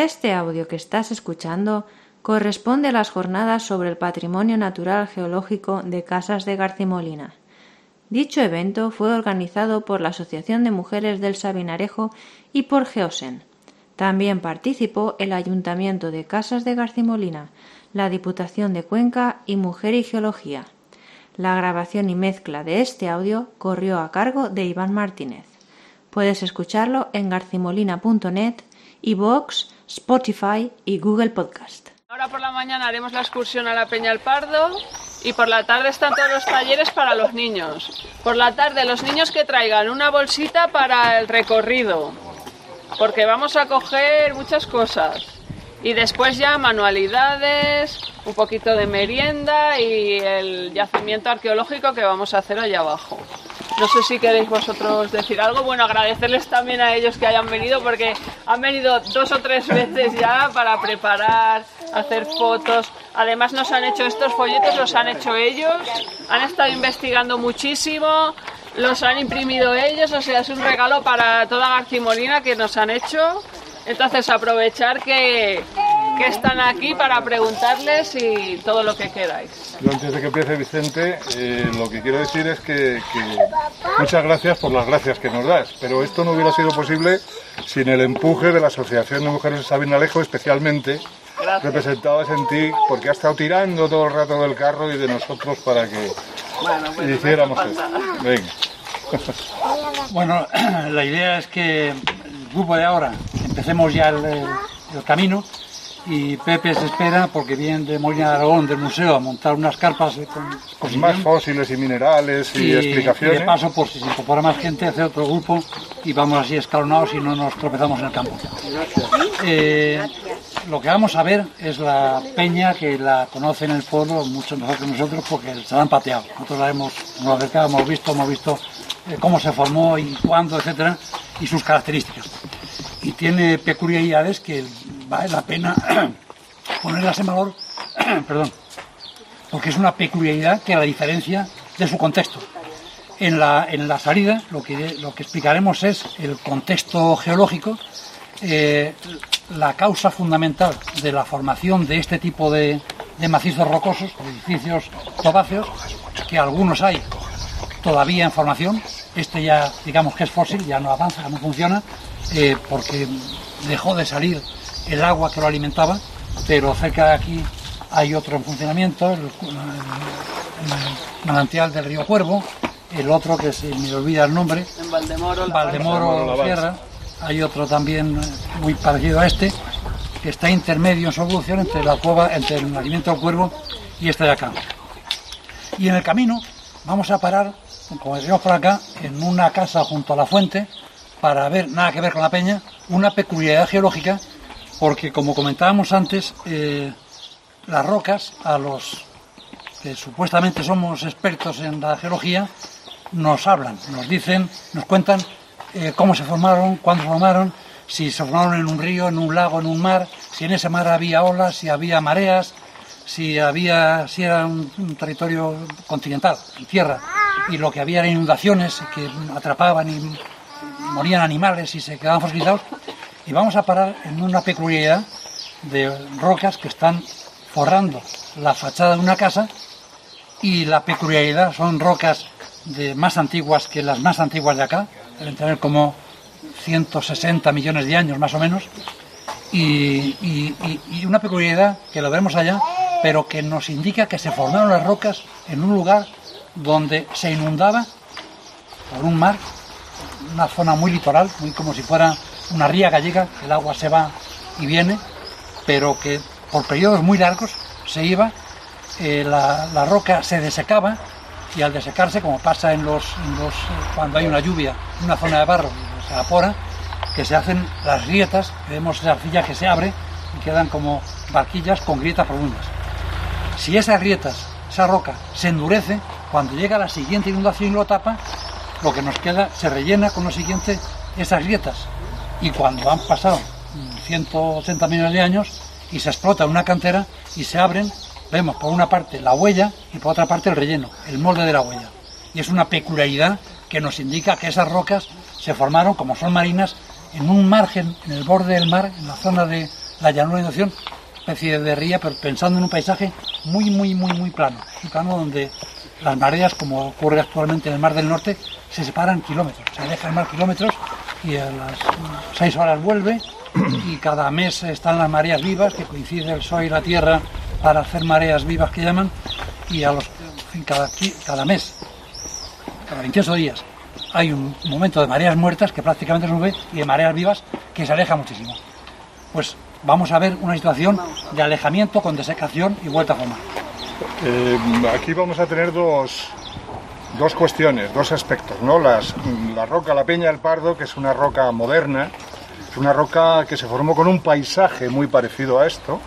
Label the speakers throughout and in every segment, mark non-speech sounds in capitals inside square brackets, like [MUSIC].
Speaker 1: Este audio que estás escuchando corresponde a las jornadas sobre el patrimonio natural geológico de Casas de Garcimolina. Dicho evento fue organizado por la Asociación de Mujeres del Sabinarejo y por Geosen. También participó el Ayuntamiento de Casas de Garcimolina, la Diputación de Cuenca y Mujer y Geología. La grabación y mezcla de este audio corrió a cargo de Iván Martínez. Puedes escucharlo en garcimolina.net, iVoox, Spotify y Google Podcast.
Speaker 2: Ahora por la mañana haremos la excursión a la Peña al Pardo y por la tarde están todos los talleres para los niños. Por la tarde los niños que traigan una bolsita para el recorrido, porque vamos a coger muchas cosas. Y después ya manualidades, un poquito de merienda y el yacimiento arqueológico que vamos a hacer allá abajo. No sé si queréis vosotros decir algo. Bueno, agradecerles también a ellos que hayan venido porque han venido dos o tres veces ya para preparar, hacer fotos. Además nos han hecho estos folletos, los han hecho ellos. Han estado investigando muchísimo, los han imprimido ellos. O sea, es un regalo para toda Garcimolina que nos han hecho. Entonces aprovechar que, que están aquí para preguntarles y todo lo que queráis.
Speaker 3: Yo antes de que empiece Vicente, eh, lo que quiero decir es que, que muchas gracias por las gracias que nos das, pero esto no hubiera sido posible sin el empuje de la Asociación de Mujeres de Sabinalejo, especialmente
Speaker 2: Gracias.
Speaker 3: representadas en ti, porque ha estado tirando todo el rato del carro y de nosotros para que
Speaker 2: Bueno, bueno,
Speaker 3: hiciéramos esto. Venga.
Speaker 4: Bueno, [CLEARS THROAT] la idea es que el grupo de ahora empecemos ya el, el- camino y Pepe se espera porque viene de Molina de Aragón del museo a montar unas carpas con,
Speaker 3: Con más fósiles y minerales y,
Speaker 4: y,
Speaker 3: explicaciones.
Speaker 4: y de paso, por si se incorpora más gente, hace otro grupo y vamos así escalonados y no nos tropezamos en el campo. Eh, lo que vamos a ver es la peña que la conoce en el pueblo, muchos mejor que nosotros, porque se la han pateado. Nosotros la hemos, nos acercamos, hemos visto, hemos visto eh, cómo se formó y cuándo, etcétera, y sus características. Tiene peculiaridades que vale la pena [CLEARS THROAT] ponerlas en valor, [CLEARS THROAT] perdón, porque es una peculiaridad que la diferencia de su contexto. En la, en salida lo que, lo que explicaremos es el contexto geológico, eh, la causa fundamental de la formación de este tipo de, de macizos rocosos, edificios tobáceos, que algunos hay todavía en formación. Este ya, digamos que es fósil, ya no avanza, no funciona, eh, porque dejó de salir el agua que lo alimentaba, pero cerca de aquí hay otro en funcionamiento, el, el- el manantial del río Cuervo, el otro que se me olvida el nombre,
Speaker 2: En Valdemoro, la
Speaker 4: Valdemoro
Speaker 3: La.
Speaker 4: Sierra, hay otro también muy parecido a este, que está intermedio en su evolución entre la cueva, entre el nacimiento del cuervo y este de acá. Y en el camino vamos a parar, como decimos por acá, en una casa junto a la fuente, para ver, nada que ver con la peña, una peculiaridad geológica, porque como comentábamos antes, eh, las rocas, a los que supuestamente somos expertos en la geología, nos hablan, nos dicen, nos cuentan eh, cómo se formaron, cuándo se formaron, si se formaron en un río, en un lago, en un mar, si en ese mar había olas, si había mareas, si había, si era un, un territorio continental, en tierra, y lo que había eran inundaciones que atrapaban y morían animales y se quedaban fosilizados. Y vamos a parar en una peculiaridad de rocas que están forrando la fachada de una casa y la peculiaridad son rocas de más antiguas que las más antiguas de acá, deben tener como 160 millones de años más o menos, y, y- una peculiaridad que lo vemos allá, pero que nos indica que se formaron las rocas en un lugar donde se inundaba por un mar, una zona muy litoral, muy como si fuera una ría gallega, el agua se va y viene, pero que por periodos muy largos se iba, eh, la, la roca se desecaba y al desecarse, como pasa en los, eh, cuando hay una lluvia, una zona de barro se evapora, que se hacen las grietas, vemos esa arcilla que se abre y quedan como barquillas con grietas profundas. Si esas grietas, esa roca, se endurece, cuando llega la siguiente inundación y lo tapa, lo que nos queda se rellena con lo siguiente esas grietas. Y cuando han pasado mm, 180 millones de años y se explota una cantera y se abren, vemos por una parte la huella y por otra parte el relleno, el molde de la huella. Y es una peculiaridad que nos indica que esas rocas se formaron, como son marinas, en un margen, en el borde del mar, en la zona de, la llanura de inundación, especie de ría, pero pensando en un paisaje muy, muy, muy, muy plano. Un plano donde las mareas, como ocurre actualmente en el Mar del Norte, se separan kilómetros. Se deja el mar kilómetros y a las seis horas vuelve y cada mes están las mareas vivas, que coincide el Sol y la Tierra para hacer mareas vivas que llaman, y a los, cada, cada mes, cada 28 días, hay un momento de mareas muertas que prácticamente no ve y de mareas vivas que se aleja muchísimo. Pues vamos a ver una situación de alejamiento con desecación y vuelta a formar.
Speaker 3: Eh, aquí vamos a tener dos, dos cuestiones, dos aspectos, ¿no? Las, la roca, la Peña del Pardo, que es una roca moderna, es una roca que se formó con un paisaje muy parecido a esto,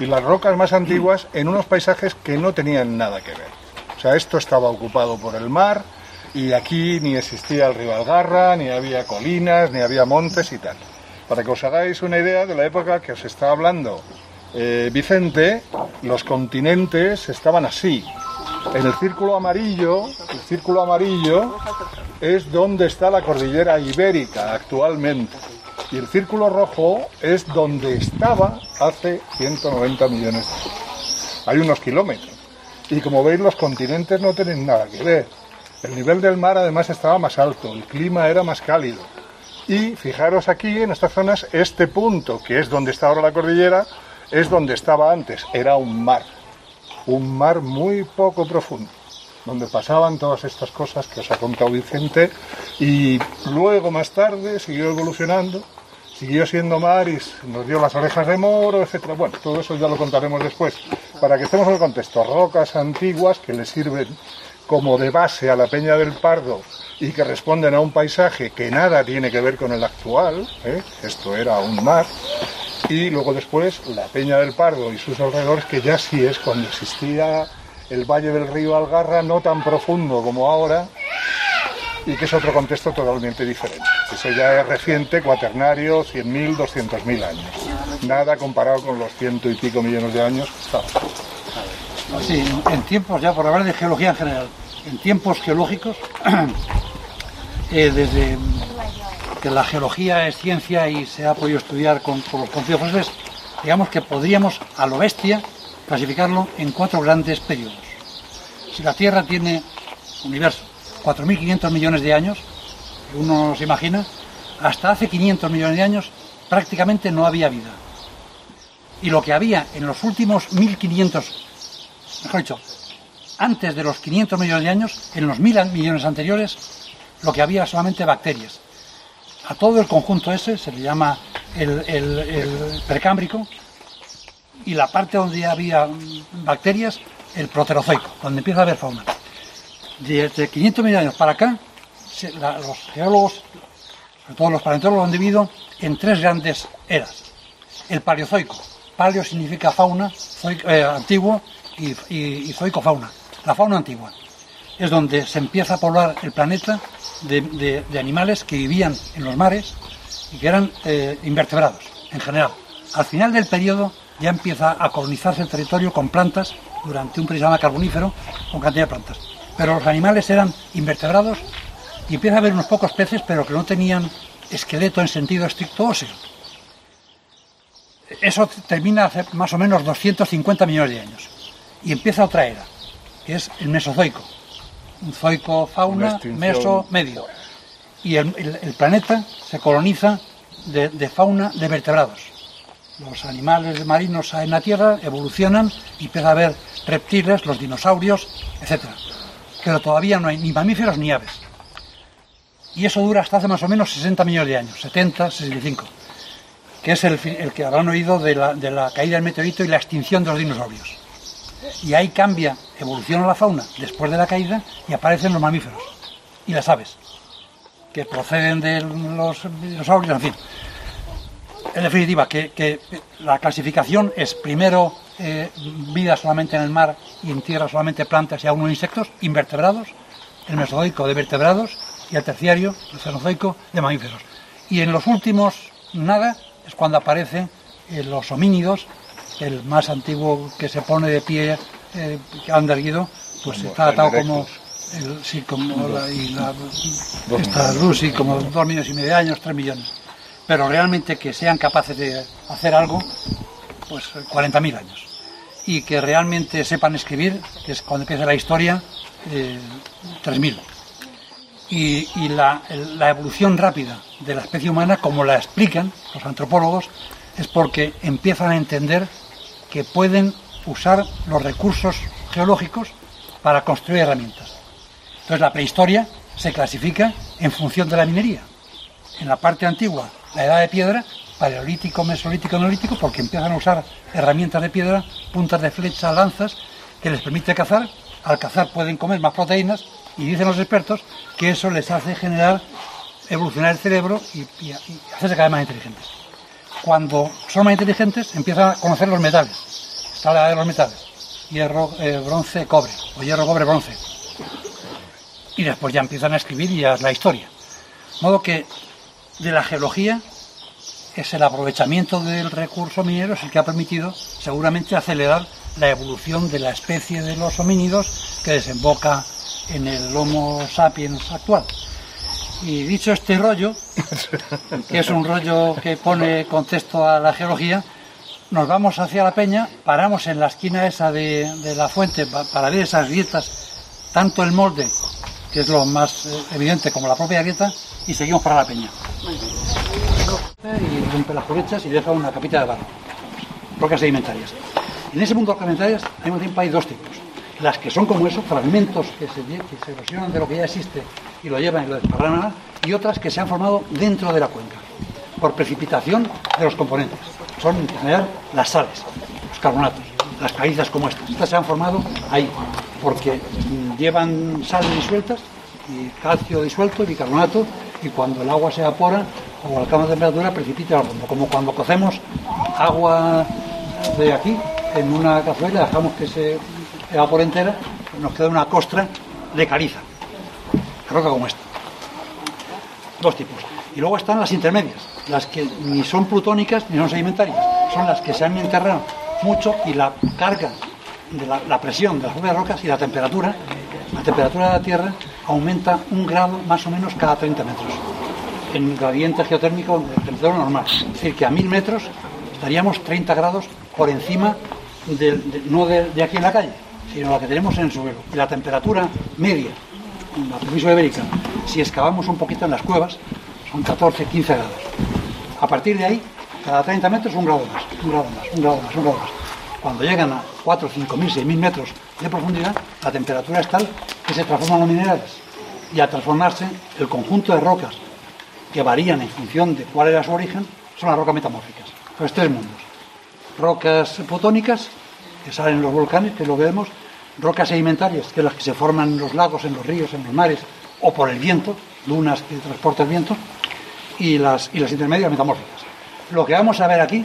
Speaker 3: y las rocas más antiguas en unos paisajes que no tenían nada que ver. O sea, esto estaba ocupado por el mar, y aquí ni existía el río Algarra, ni había colinas, ni había montes y tal. Para que os hagáis una idea de la época que os está hablando eh, Vicente, los continentes estaban así. En el círculo amarillo, el círculo amarillo es donde está la cordillera ibérica actualmente. Y el círculo rojo es donde estaba hace 190 millones de años. Hay unos kilómetros. Y como veis, los continentes no tienen nada que ver. El nivel del mar además estaba más alto, el clima era más cálido. Y fijaros aquí, en estas zonas, este punto, que es donde está ahora la cordillera, es donde estaba antes, era un mar, un mar muy poco profundo, donde pasaban todas estas cosas que os ha contado Vicente y luego más tarde siguió evolucionando, siguió siendo mar y nos dio las orejas de moro, etcétera. Bueno, todo eso ya lo contaremos después. Para que estemos en el contexto, rocas antiguas que le sirven como de base a la Peña del Pardo y que responden a un paisaje que nada tiene que ver con el actual, ¿eh? esto era un mar, y luego después la Peña del Pardo y sus alrededores, que ya sí es cuando existía el valle del río Algarra, no tan profundo como ahora, y que es otro contexto totalmente diferente. Eso ya es reciente, cuaternario, 100.000, 200.000 años. Nada comparado con los ciento y pico millones de años
Speaker 4: En tiempos, ya por hablar de geología en general, en tiempos geológicos, [CLEARS THROAT] eh, desde que la geología es ciencia y se ha podido estudiar con, los conocidos fósiles, digamos que podríamos, a lo bestia, clasificarlo en cuatro grandes periodos. Si la Tierra tiene universo 4.500 millones de años, uno se imagina, hasta hace 500 millones de años prácticamente no había vida. Y lo que había en los últimos 1.500, mejor dicho, antes de los 500 millones de años, en los 1.000 millones anteriores, lo que había solamente bacterias. A todo el conjunto ese se le llama el, precámbrico y la parte donde había bacterias, el proterozoico, donde empieza a haber fauna. Desde 500 millones de años para acá, los geólogos, sobre todo los paleontólogos, han dividido en tres grandes eras. El paleozoico. Paleo significa fauna, eh, antiguo, y, y zoico fauna. La fauna antigua. Es donde se empieza a poblar el planeta de, animales que vivían en los mares y que eran eh, invertebrados en general. Al final del periodo ya empieza a colonizarse el territorio con plantas durante un periodo carbonífero con cantidad de plantas. Pero los animales eran invertebrados y empieza a haber unos pocos peces pero que no tenían esqueleto en sentido estricto óseo. Eso termina hace más o menos 250 millones de años. Y empieza otra era, que es el Mesozoico zoico fauna, meso, medio. Y el, planeta se coloniza de, fauna de vertebrados. Los animales marinos en la Tierra evolucionan y empieza a haber reptiles, los dinosaurios, etc. Pero todavía no hay ni mamíferos ni aves. Y eso dura hasta hace más o menos 60 millones de años, 70, 65, que es el, el que habrán oído de la, de la caída del meteorito y la extinción de los dinosaurios y ahí cambia, evoluciona la fauna después de la caída y aparecen los mamíferos y las aves, que proceden de los dinosaurios, en fin. En definitiva, que, la clasificación es primero eh, vida solamente en el mar y en tierra solamente plantas y algunos insectos, invertebrados, el mesozoico de vertebrados y el terciario, el cenozoico, de mamíferos. Y en los últimos, nada, es cuando aparecen eh, los homínidos el más antiguo que se pone de pie, eh, anda erguido, pues está atado como, sí, como la, y la, esta luz, como dos millones y medio de años, tres millones. pero realmente que sean capaces de hacer algo, pues 40.000 años. Y que realmente sepan escribir, que es cuando empieza la historia, eh, 3.000. Y, y la, la evolución rápida de la especie humana, como la explican los antropólogos, es porque empiezan a entender que pueden usar los recursos geológicos para construir herramientas. Entonces la prehistoria se clasifica en función de la minería. En la parte antigua, la edad de piedra, paleolítico, mesolítico, neolítico, porque empiezan a usar herramientas de piedra, puntas de flecha, lanzas, que les permite cazar. Al cazar pueden comer más proteínas y dicen los expertos que eso les hace generar, evolucionar el cerebro y, y- hacerse cada vez más inteligentes. Cuando son más inteligentes empiezan a conocer los metales. Está la de los metales. Hierro, eh, bronce, cobre. O hierro, cobre, bronce. Y después ya empiezan a escribir y ya es la historia. De modo que de la geología es el aprovechamiento del recurso minero es el que ha permitido seguramente acelerar la evolución de la especie de los homínidos que desemboca en el Homo sapiens actual. Y dicho este rollo, que es un rollo que pone contexto a la geología, nos vamos hacia la peña, paramos en la esquina esa de, la fuente pa- para ver esas grietas, tanto el molde, que es lo más eh, evidente, como la propia grieta, y seguimos para la peña. Y rompe las colechas y deja una capita de barro, rocas sedimentarias. En ese mundo de rocas sedimentarias, al mismo tiempo hay dos tipos. Las que son como eso, fragmentos que se, que se erosionan de lo que ya existe y lo llevan y lo desparraman, y otras que se han formado dentro de la cuenca, por precipitación de los componentes. Son en general las sales, los carbonatos, las calizas como estas. Estas se han formado ahí, porque mm, llevan sales disueltas, y calcio disuelto y bicarbonato, y cuando el agua se evapora o alcanza temperatura precipita al fondo, como cuando cocemos agua de aquí en una cazuela, dejamos que se evapore entera, nos queda una costra de caliza, roca como esta. Dos tipos. Y luego están las intermedias, las que ni son plutónicas ni son sedimentarias, son las que se han enterrado mucho y la carga de la, presión de las propias rocas y la temperatura, la temperatura de la Tierra aumenta un grado más o menos cada 30 metros en gradiente geotérmico de temperatura normal. Es decir, que a 1000 metros estaríamos 30 grados por encima, no de aquí en la calle, sino la que tenemos en el suelo. Y la temperatura media en la península ibérica, si excavamos un poquito en las cuevas, son 14, 15 grados. A partir de ahí, cada 30 metros un grado más, un grado más, un grado más, un grado más. Cuando llegan a 4, 5 mil, 6 mil metros de profundidad, la temperatura es tal que se transforman los minerales. Y al transformarse, el conjunto de rocas que varían en función de cuál era su origen son las rocas metamórficas. Los tres mundos. Rocas plutónicas, que salen en los volcanes, que lo vemos, rocas sedimentarias, que las que se forman en los lagos, en los ríos, en los mares, o por el viento, dunas que transporta el viento, y las, y las intermedias metamórficas. Lo que vamos a ver aquí,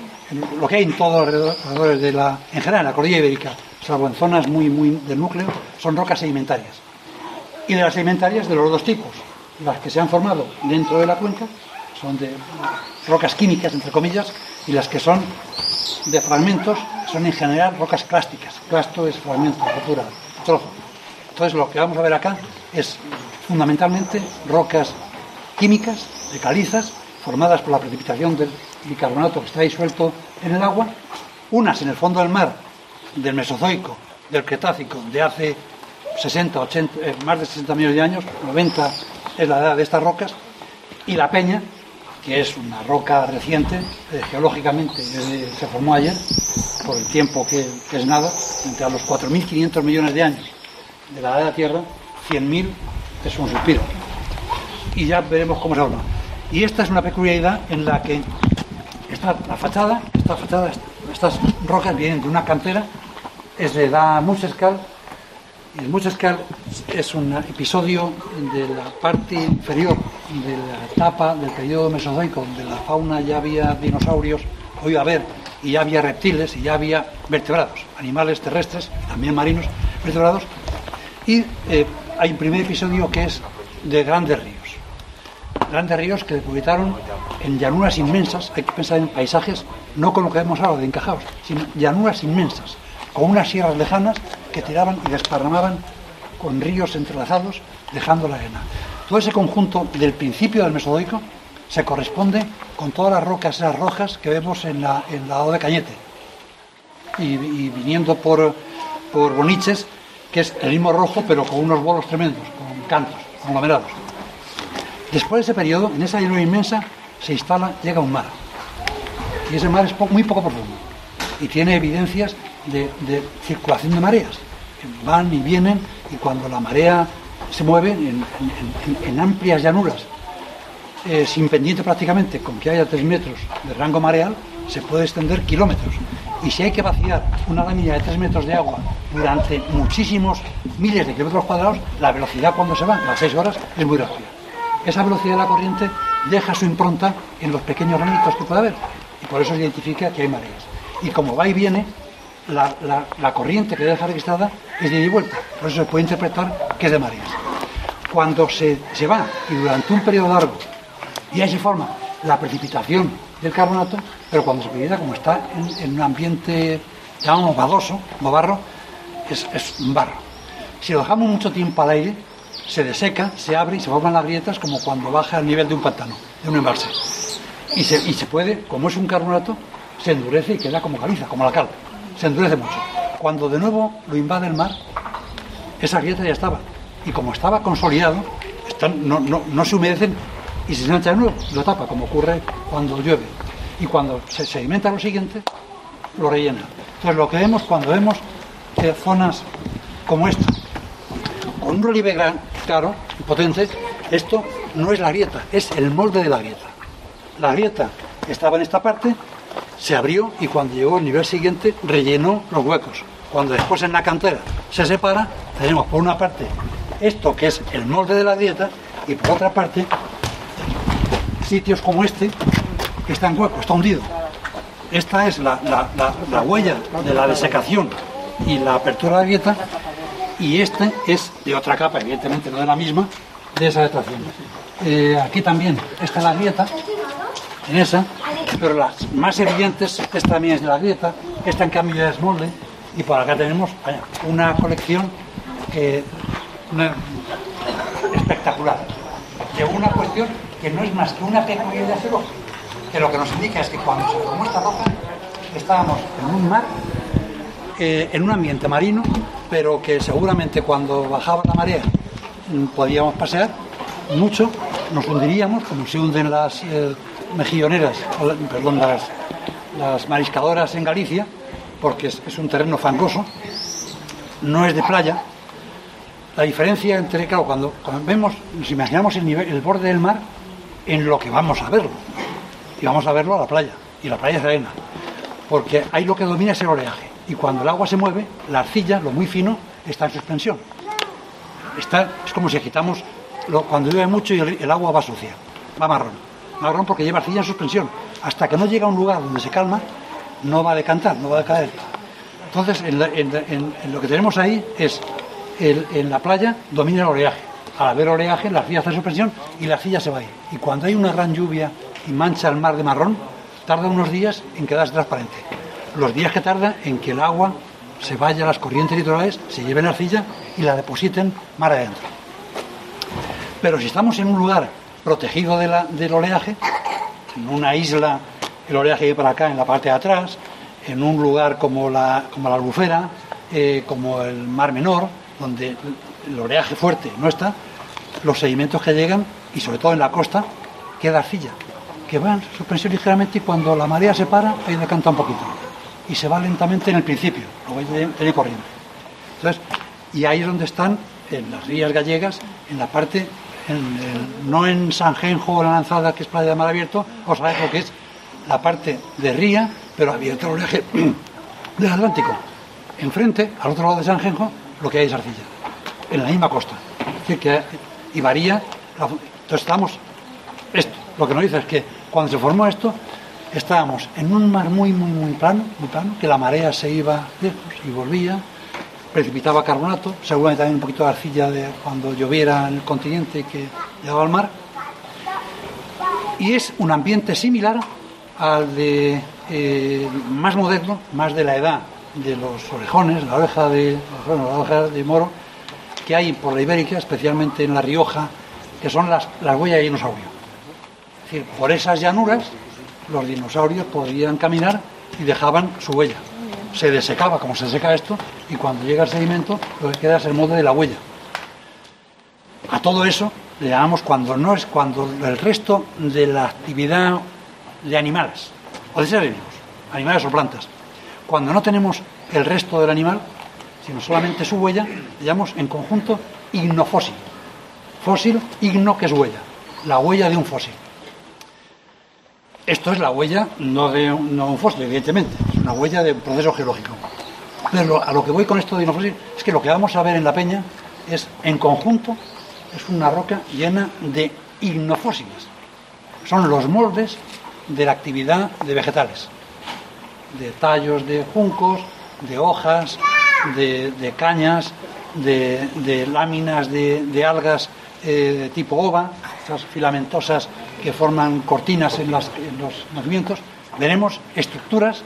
Speaker 4: lo que hay en todos los alrededor- alrededores de la, en general, en la cordillera ibérica, salvo en zonas muy, muy del núcleo, son rocas sedimentarias. Y de las sedimentarias de los dos tipos. Las que se han formado dentro de la cuenca son de rocas químicas, entre comillas, y las que son de fragmentos son en general rocas clásticas. Clasto es fragmento, rotura, trozo. Entonces lo que vamos a ver acá es fundamentalmente rocas químicas, de calizas, formadas por la precipitación del bicarbonato que está disuelto en el agua, unas en el fondo del mar del Mesozoico, del Cretácico, de hace 60, 80, eh, más de 60 millones de años, 90 es la edad de estas rocas, y la peña, que es una roca reciente, eh, geológicamente eh, se formó ayer, por el tiempo que, es nada, entre a los 4.500 millones de años de la edad de la Tierra, 100.000 es un suspiro. Y ya veremos cómo se forma. Y esta es una peculiaridad en la que esta, la fachada, esta fachada, estas rocas vienen de una cantera, es de edad Muschescal, y el Muschescal es un episodio de la parte inferior de la etapa del periodo mesozoico, donde la fauna ya había dinosaurios, iba a haber, y ya había reptiles, y ya había vertebrados, animales terrestres, también marinos, vertebrados, y eh, hay un primer episodio que es de grandes ríos. Grandes ríos que depositaron en llanuras inmensas, hay que pensar en paisajes, no con lo que vemos ahora de encajados, sino llanuras inmensas, con unas sierras lejanas que tiraban y desparramaban con ríos entrelazados, dejando la arena. Todo ese conjunto del principio del Mesozoico se corresponde con todas las rocas esas rojas que vemos en la, en de Cañete. Y, viniendo por, por Boniches, que es el mismo rojo, pero con unos bolos tremendos, con cantos, conglomerados. Después de ese periodo, en esa llanura inmensa, se instala, llega un mar. Y ese mar es muy poco profundo. Y tiene evidencias de, circulación de mareas. Van y vienen, y cuando la marea se mueve en, amplias llanuras, eh, sin pendiente prácticamente, con que haya tres metros de rango mareal, se puede extender kilómetros. Y si hay que vaciar una lámina de tres metros de agua durante muchísimos miles de kilómetros cuadrados, la velocidad cuando se va, las seis horas, es muy rápida. Esa velocidad de la corriente deja su impronta en los pequeños granitos que puede haber. Y por eso se identifica que hay mareas. Y como va y viene, la, corriente que deja registrada es de ida y vuelta. Por eso se puede interpretar que es de mareas. Cuando se, se va y durante un periodo largo y ahí se forma la precipitación del carbonato, pero cuando se precipita, como está en, un ambiente, llamamos badoso, o barro, es, es un barro. Si lo dejamos mucho tiempo al aire, se deseca, se abre y se forman las grietas como cuando baja al nivel de un pantano, de un embalse. Y se, y se puede, como es un carbonato, se endurece y queda como caliza, como la cal. Se endurece mucho. Cuando de nuevo lo invade el mar, esa grieta ya estaba. Y como estaba consolidado, no se humedecen y se ensancha de nuevo, lo tapa, como ocurre cuando llueve. Y cuando se sedimenta lo siguiente, lo rellena. Entonces lo que vemos cuando vemos eh, zonas como esta, con un relieve gran, claro y potente, esto no es la grieta, es el molde de la grieta. La grieta estaba en esta parte, se abrió y cuando llegó al nivel siguiente rellenó los huecos. Cuando después en la cantera se separa, tenemos por una parte esto que es el molde de la grieta y por otra parte sitios como este que está en hueco, está hundido. Esta es la, la- la- la huella de la desecación y la apertura de la grieta y este es de otra capa, evidentemente no de la misma, de esa detracción. Eh, aquí también está la grieta, en esa, pero las más evidentes, esta también es de la grieta, esta en cambio es molde, y por acá tenemos una colección espectacular, de una cuestión que no es más que una peculiaridad geológica, que lo que nos indica es que cuando se formó esta roca estábamos en un mar eh, en un ambiente marino, pero que seguramente cuando bajaba la marea mm, podíamos pasear mucho, nos hundiríamos, como se hunden las eh, mejilloneras, perdón, las, las mariscadoras en Galicia, porque es, es un terreno fangoso, no es de playa. La diferencia entre, claro, cuando, cuando vemos, nos imaginamos el, nivel, el borde del mar en lo que vamos a verlo. Y vamos a verlo a la playa, y la playa es arena porque ahí lo que domina es el oleaje. Y cuando el agua se mueve, la arcilla, lo muy fino, está en suspensión. Está, es como si agitamos, lo- cuando llueve mucho y el, el agua va sucia, va marrón. Marrón porque lleva arcilla en suspensión. Hasta que no llega a un lugar donde se calma, no va a decantar, no va a decaer. Entonces, en, lo que tenemos ahí es, en la playa domina el oleaje. Al haber oleaje, la arcilla está en suspensión y la arcilla se va a ir. Y cuando hay una gran lluvia y mancha el mar de marrón, tarda unos días en quedarse transparente. Los días que tarda en que el agua se vaya a las corrientes litorales, se lleven la arcilla y la depositen mar adentro. Pero si estamos en un lugar protegido del oleaje, en una isla, el oleaje para acá en la parte de atrás, en un lugar como la, como la albufera, eh, como el mar menor, donde el oleaje fuerte no está, los sedimentos que llegan, y sobre todo en la costa, queda arcilla, que va en suspensión ligeramente y cuando la marea se para, ahí decanta un poquito. Y se va lentamente en el principio, luego tiene corriente. Entonces, y ahí es donde están, en las rías gallegas, en la parte, en el- no en Sanjenjo o la Lanzada, que es playa de mar abierto, o sabéis lo que es la parte de ría, pero abierta al oleaje [CLEARS THROAT] del Atlántico. Enfrente, al otro lado de Sanjenjo, lo que hay es arcilla, en la misma costa. Es decir, que, y varía. la entonces estamos, esto, lo que nos dice es que cuando se formó esto, estábamos en un mar muy, muy, muy plano, muy plano, que la marea se iba lejos y volvía, precipitaba carbonato, seguramente también un poquito de arcilla de cuando lloviera en el continente que llegaba al mar. Y es un ambiente similar al de eh, más moderno, más de la edad de los orejones, la oreja de, la oreja de moro, que hay por la Ibérica, especialmente en La Rioja, que son las, las huellas de dinosaurio. Es decir, por esas llanuras los dinosaurios podían caminar y dejaban su huella. Se desecaba como se seca esto y cuando llega el sedimento lo que queda es el modo de la huella. A todo eso le llamamos cuando no es cuando el resto de la actividad de animales o de seres vivos, animales o plantas, cuando no tenemos el resto del animal, sino solamente su huella, le llamamos en conjunto ignofósil. Fósil, igno, que es huella, la huella de un fósil. Esto es la huella no de un, no un fósil, evidentemente, una huella de un proceso geológico. Pero a lo que voy con esto de ignofósil es que lo que vamos a ver en la peña es, en conjunto, es una roca llena de ignofósiles. Son los moldes de la actividad de vegetales, de tallos de juncos, de hojas, de, cañas, de, láminas de, algas eh, de tipo ova, esas filamentosas que forman cortinas en, en los nacimientos, veremos estructuras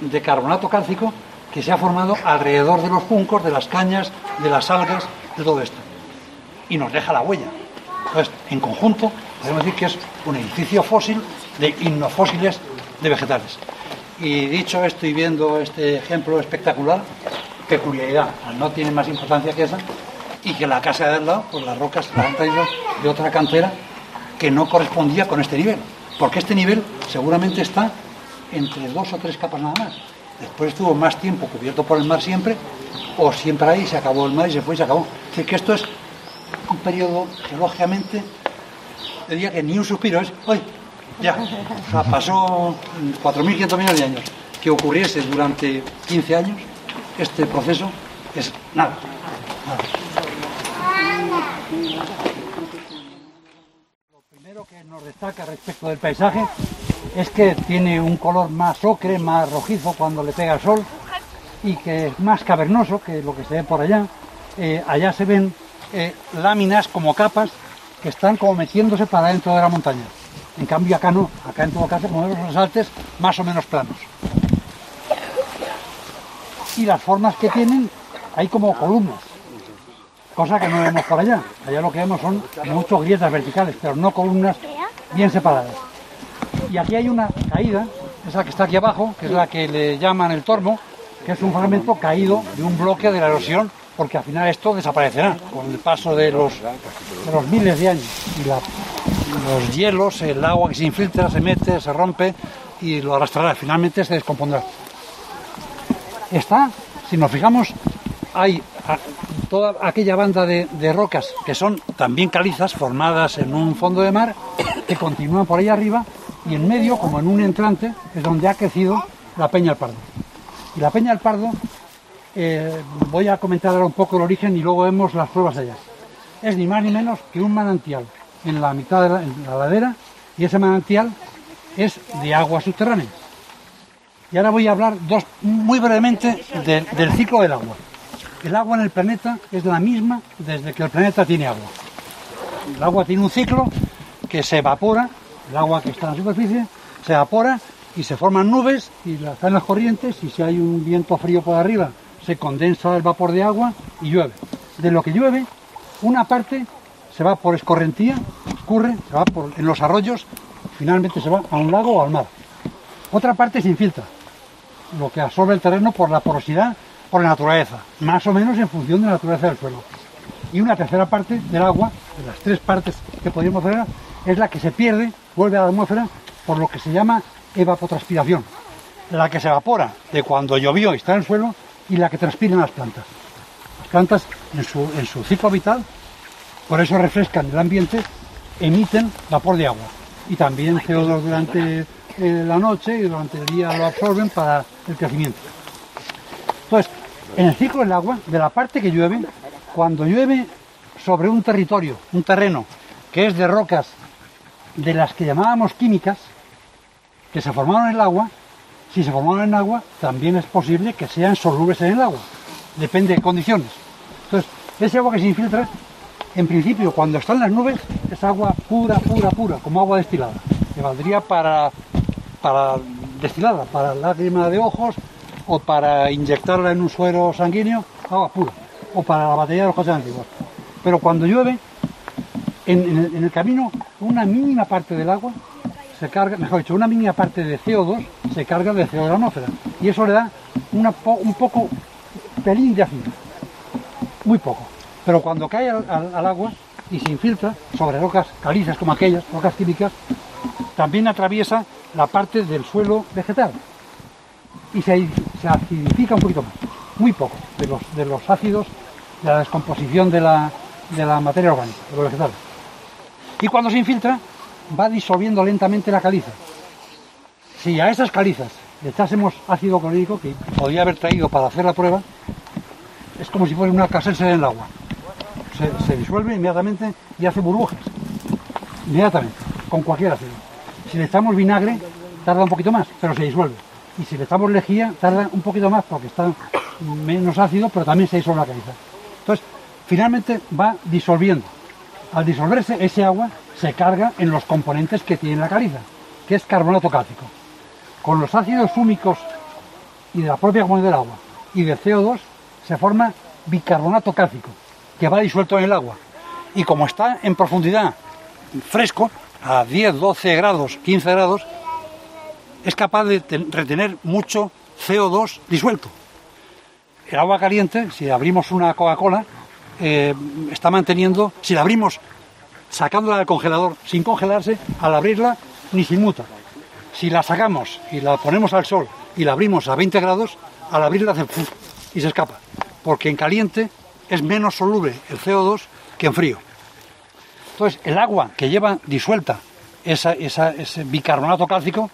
Speaker 4: de carbonato cálcico que se ha formado alrededor de los juncos, de las cañas, de las algas, de todo esto. Y nos deja la huella. Entonces, en conjunto, podemos decir que es un edificio fósil de innofósiles de vegetales. Y dicho esto y viendo este ejemplo espectacular, peculiaridad, no tiene más importancia que esa, y que la casa de al lado, pues las rocas las han traído de otra cantera que no correspondía con este nivel, porque este nivel seguramente está entre dos o tres capas nada más. Después estuvo más tiempo cubierto por el mar siempre, o siempre ahí se acabó el mar y se fue y se acabó. Es decir, que esto es un periodo geológicamente, diría que ni un suspiro, es hoy, ya. O sea, pasó 4.500 millones de años. Que ocurriese durante 15 años este proceso es nada. nada. Lo primero que nos destaca respecto del paisaje es que tiene un color más ocre, más rojizo cuando le pega el sol y que es más cavernoso que lo que se ve por allá. Eh, allá se ven eh, láminas como capas que están como metiéndose para dentro de la montaña. En cambio acá no, acá en todo caso como los más o menos planos. Y las formas que tienen hay como columnas, cosa que no vemos por allá. Allá lo que vemos son muchas grietas verticales, pero no columnas bien separadas. Y aquí hay una caída, esa que está aquí abajo, que es la que le llaman el tormo, que es un fragmento caído de un bloque de la erosión, porque al final esto desaparecerá con el paso de los, de los miles de años. Y los hielos, el agua que se infiltra, se mete, se rompe y lo arrastrará. Finalmente se descompondrá. Está, si nos fijamos, hay toda aquella banda de, de rocas que son también calizas formadas en un fondo de mar que continúan por ahí arriba y en medio, como en un entrante, es donde ha crecido la Peña del Pardo. Y la Peña del Pardo, eh, voy a comentar ahora un poco el origen y luego vemos las pruebas de ellas. Es ni más ni menos que un manantial en la mitad de la, ladera y ese manantial es de agua subterránea. Y ahora voy a hablar dos, muy brevemente del ciclo del agua. El agua en el planeta es la misma desde que el planeta tiene agua. El agua tiene un ciclo que se evapora, el agua que está en la superficie, se evapora y se forman nubes y las están las corrientes y si hay un viento frío por arriba se condensa el vapor de agua y llueve. De lo que llueve, una parte se va por escorrentía, escurre, se va por, en los arroyos, finalmente se va a un lago o al mar. Otra parte se infiltra, lo que absorbe el terreno por la porosidad, por la naturaleza, más o menos en función de la naturaleza del suelo. Y una tercera parte del agua, de las tres partes que podríamos ver, es la que se pierde, vuelve a la atmósfera, por lo que se llama evapotranspiración. La que se evapora de cuando llovió y está en el suelo y la que transpiran las plantas. Las plantas en su, en su ciclo vital, por eso refrescan el ambiente, emiten vapor de agua. Y también CO2 durante eh, la noche y durante el día lo absorben para el crecimiento. Entonces, en el ciclo del agua, de la parte que llueve, cuando llueve sobre un territorio, un terreno, que es de rocas de las que llamábamos químicas, que se formaron en el agua, si se formaron en agua, también es posible que sean solubles en el agua. Depende de condiciones. Entonces, ese agua que se infiltra, en principio, cuando están las nubes, es agua pura, pura, pura, como agua destilada. Que valdría para, para destilada, para lágrima de ojos o para inyectarla en un suero sanguíneo, agua pura. O para la batería de los coches antiguos. Pero cuando llueve, en, el, camino una mínima parte del agua se carga, mejor dicho, una mínima parte de CO2 se carga de CO2 de la atmósfera. Y eso le da una po- un poco, pelín de ácido. Muy poco. Pero cuando cae al, agua y se infiltra sobre rocas calizas como aquellas, rocas típicas, también atraviesa la parte del suelo vegetal y se, se acidifica un poquito más, muy poco, de los, de los ácidos, de la descomposición de la, de la materia orgánica, de los vegetales. Y cuando se infiltra, va disolviendo lentamente la caliza. Si a esas calizas le echásemos ácido clorhídrico, que podía haber traído para hacer la prueba, es como si fuera una casense en el agua. Se, se disuelve inmediatamente y hace burbujas. Inmediatamente, con cualquier ácido. Si le echamos vinagre, tarda un poquito más, pero se disuelve. Y si le echamos lejía, tarda un poquito más porque está menos ácido, pero también se disuelve la caliza. Entonces, finalmente va disolviendo. Al disolverse, ese agua se carga en los componentes que tiene la caliza, que es carbonato cálcico. Con los ácidos húmicos y de la propia componente del agua y del CO2 se forma bicarbonato cálcico, que va disuelto en el agua. Y como está en profundidad fresco, a 10, 12 grados, 15 grados, es capaz de ten- retener mucho CO2 disuelto. El agua caliente, si abrimos una Coca-Cola, eh, está manteniendo, si la abrimos sacándola del congelador sin congelarse, al abrirla ni se inmuta. Si la sacamos y la ponemos al sol y la abrimos a 20 grados, al abrirla hace y se escapa. Porque en caliente es menos soluble el CO2 que en frío. Entonces, el agua que lleva disuelta ese bicarbonato cálcico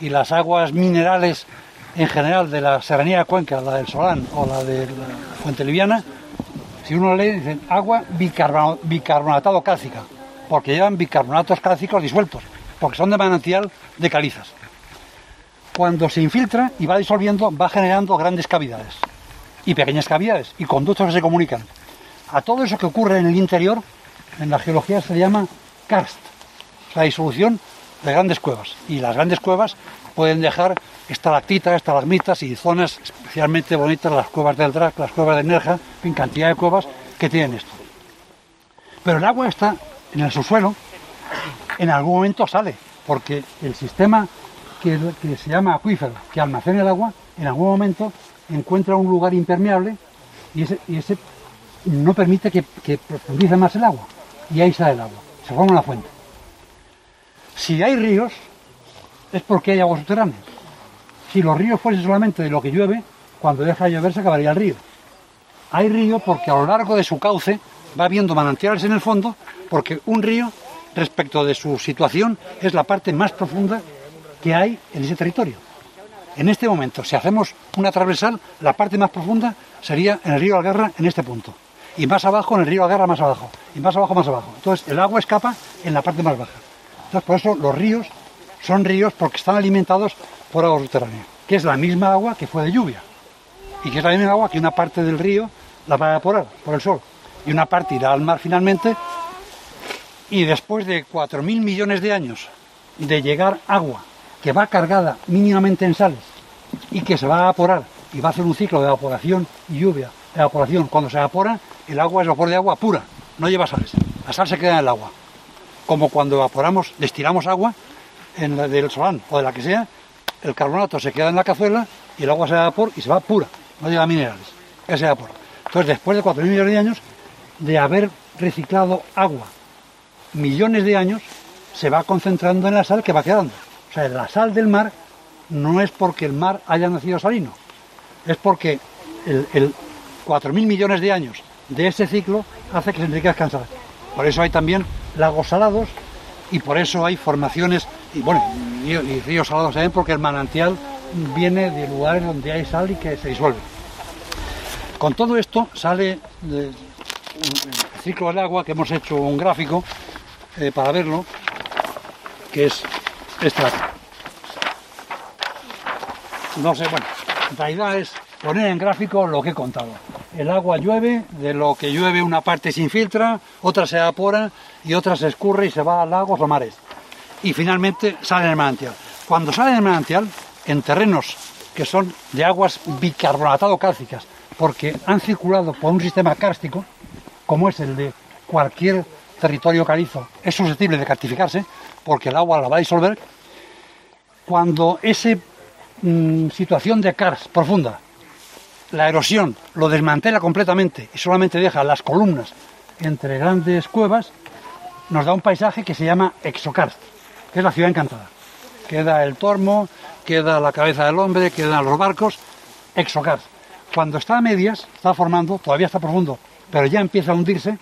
Speaker 4: y las aguas minerales en general de la Serranía de Cuenca, la del Solán o la de la Fuente Liviana, si uno lee, dicen agua bicarbonatado cálcica, porque llevan bicarbonatos cálcicos disueltos, porque son de manantial de calizas. Cuando se infiltra y va disolviendo, va generando grandes cavidades y pequeñas cavidades y conductos que se comunican. A todo eso que ocurre en el interior, en la geología se llama karst, la disolución de grandes cuevas. Y las grandes cuevas pueden dejar estalactitas, estalagmitas y zonas especialmente bonitas, las cuevas del Drac, las cuevas de Nerja, en cantidad de cuevas que tienen esto. Pero el agua está en el subsuelo, en algún momento sale, porque el sistema que, se llama acuífero, que almacena el agua, en algún momento encuentra un lugar impermeable y ese, y ese no permite que, que profundice más el agua. Y ahí sale el agua, se forma una fuente. Si hay ríos, es porque hay agua subterránea. Si los ríos fuesen solamente de lo que llueve, cuando deja de llover se acabaría el río. Hay río porque a lo largo de su cauce va habiendo manantiales en el fondo, porque un río, respecto de su situación, es la parte más profunda que hay en ese territorio. En este momento, si hacemos una transversal, la parte más profunda sería en el río Algarra en este punto. Y más abajo en el río Algarra más abajo. Y más abajo más abajo. Entonces el agua escapa en la parte más baja. Entonces por eso los ríos son ríos porque están alimentados por agua subterránea, que es la misma agua que fue de lluvia. Y que es la misma agua que una parte del río la va a evaporar por el sol. Y una parte irá al mar finalmente. Y después de 4.000 millones de años de llegar agua que va cargada mínimamente en sales y que se va a evaporar y va a hacer un ciclo de evaporación y lluvia, evaporación. Cuando se evapora, el agua es vapor de agua pura, no lleva sales. La sal se queda en el agua. Como cuando evaporamos, destilamos agua del solán o de la que sea, el carbonato se queda en la cazuela y el agua se evapora y se va pura, no lleva minerales, que se evapora. Entonces, después de 4.000 millones de años de haber reciclado agua millones de años, se va concentrando en la sal que va quedando. O sea, la sal del mar no es porque el mar haya nacido salino, es porque el, el 4.000 millones de años de ese ciclo hace que se enriquezcan sal. Por eso hay también lagos salados y por eso hay formaciones, y bueno, y, y ríos salados también, porque el manantial viene de lugares donde hay sal y que se disuelve. Con todo esto sale el ciclo del agua, que hemos hecho un gráfico eh, para verlo, que es este. No sé, bueno, en realidad es poner en gráfico lo que he contado. El agua llueve, de lo que llueve una parte se infiltra, otra se evapora y otra se escurre y se va a lagos o mares. Y finalmente sale en el manantial. Cuando sale en el manantial, en terrenos que son de aguas bicarbonatado cálcicas, porque han circulado por un sistema kárstico, como es el de cualquier territorio calizo es susceptible de cartificarse, porque el agua la va a disolver, cuando esa mm, situación de cars profunda, la erosión lo desmantela completamente y solamente deja las columnas entre grandes cuevas, nos da un paisaje que se llama exokarst, es la ciudad encantada. Queda el tormo, queda la cabeza del hombre, quedan los barcos, exokarst. Cuando está a medias, está formando, todavía está profundo, pero ya empieza a hundirse,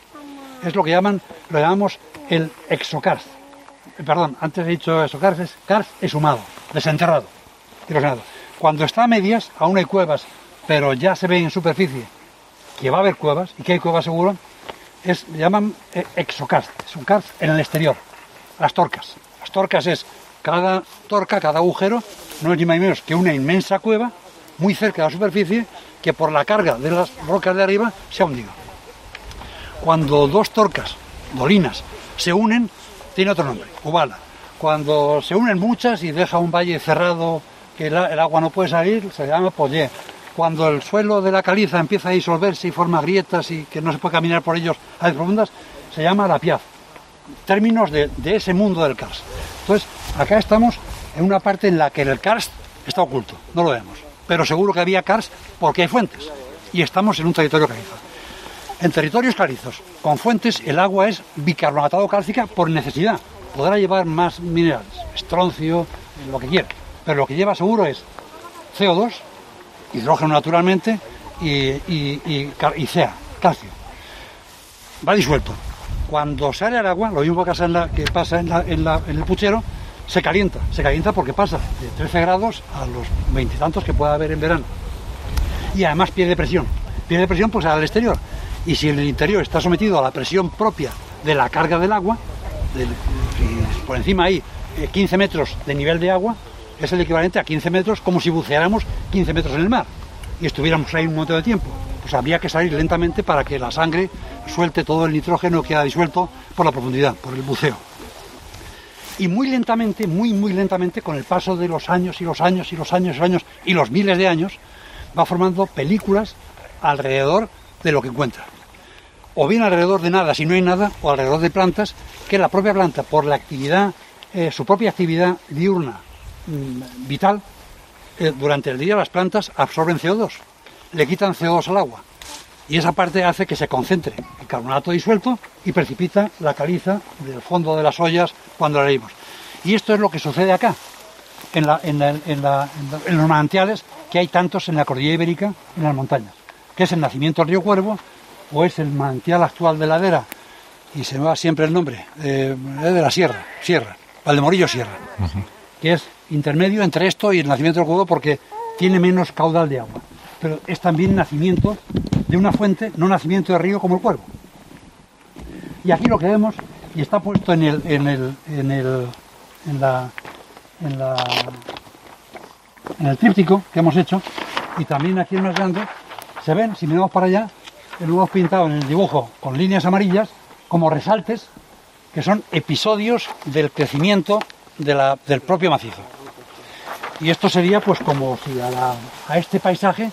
Speaker 4: es lo que llaman, lo llamamos el exokarst. Perdón, antes he dicho exokarst, es karst exhumado, desenterrado, erosionado. Cuando está a medias, aún hay cuevas, pero ya se ve en superficie que va a haber cuevas, y que hay cuevas seguro, es, llaman eh, exokarst, es un karst en el exterior, las torcas. Torcas es cada torca, cada agujero, no es ni más ni menos que una inmensa cueva muy cerca de la superficie que por la carga de las rocas de arriba se ha hundido. Cuando dos torcas, dolinas, se unen, tiene otro nombre, ubala. Cuando se unen muchas y deja un valle cerrado que el, agua no puede salir, se llama pollé. Cuando el suelo de la caliza empieza a disolverse y forma grietas y que no se puede caminar por ellos a profundas, se llama la piaz. Términos de, ese mundo del karst. Entonces, acá estamos en una parte en la que el karst está oculto, no lo vemos pero seguro que había cars porque hay fuentes. Y estamos en un territorio calizo. En territorios calizos, con fuentes, el agua es bicarbonatado cálcica por necesidad. Podrá llevar más minerales, estroncio, lo que quiera. Pero lo que lleva seguro es CO2, hidrógeno naturalmente, y, y, calcio. Va disuelto. Cuando sale el agua, lo mismo que pasa en, que pasa en, el puchero, se calienta, se calienta porque pasa de 13 grados a los veintitantos que pueda haber en verano. Y además pierde presión, pierde presión pues al exterior. Y si el interior está sometido a la presión propia de la carga del agua, por encima hay 15 metros de nivel de agua, es el equivalente a 15 metros como si buceáramos 15 metros en el mar y estuviéramos ahí un montón de tiempo. Pues había que salir lentamente para que la sangre suelte todo el nitrógeno que queda disuelto por la profundidad, por el buceo y muy lentamente, muy, muy lentamente, con el paso de los años y los años y los años y los años y los miles de años, va formando películas alrededor de lo que encuentra. O bien alrededor de nada, si no hay nada, o alrededor de plantas, que la propia planta, por la actividad, eh, su propia actividad diurna mm, vital, eh, durante el día las plantas absorben CO2, le quitan CO2 al agua. Y esa parte hace que se concentre el carbonato disuelto y precipita la caliza del fondo de las ollas cuando la leímos. Y esto es lo que sucede acá, en, los manantiales que hay tantos en la cordillera ibérica, en las montañas, que es el nacimiento del río Cuervo o es el manantial actual de ladera, y se me va siempre el nombre, eh, de la Sierra, Sierra, Valdemorillo Sierra, que es intermedio entre esto y el nacimiento del Cuervo porque tiene menos caudal de agua pero es también nacimiento de una fuente, no nacimiento de río como el cuervo. Y aquí lo que vemos, y está puesto en el, en el, en el, en la, en la, en el tríptico que hemos hecho, y también aquí en más grande, se ven, si miramos para allá, lo hemos pintado en el dibujo con líneas amarillas como resaltes, que son episodios del crecimiento del propio macizo. Y esto sería pues como si a, a este paisaje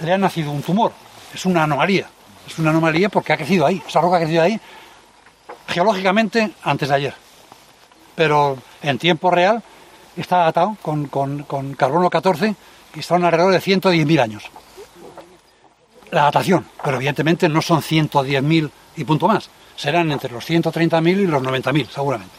Speaker 4: le ha nacido un tumor. Es una anomalía. Es una anomalía porque ha crecido ahí. Esa roca ha crecido ahí geológicamente antes de ayer. Pero en tiempo real está datado con, carbono 14 y está alrededor de 110.000 años. La datación, pero evidentemente no son 110.000 y punto más. Serán entre los 130.000 y los 90.000, seguramente.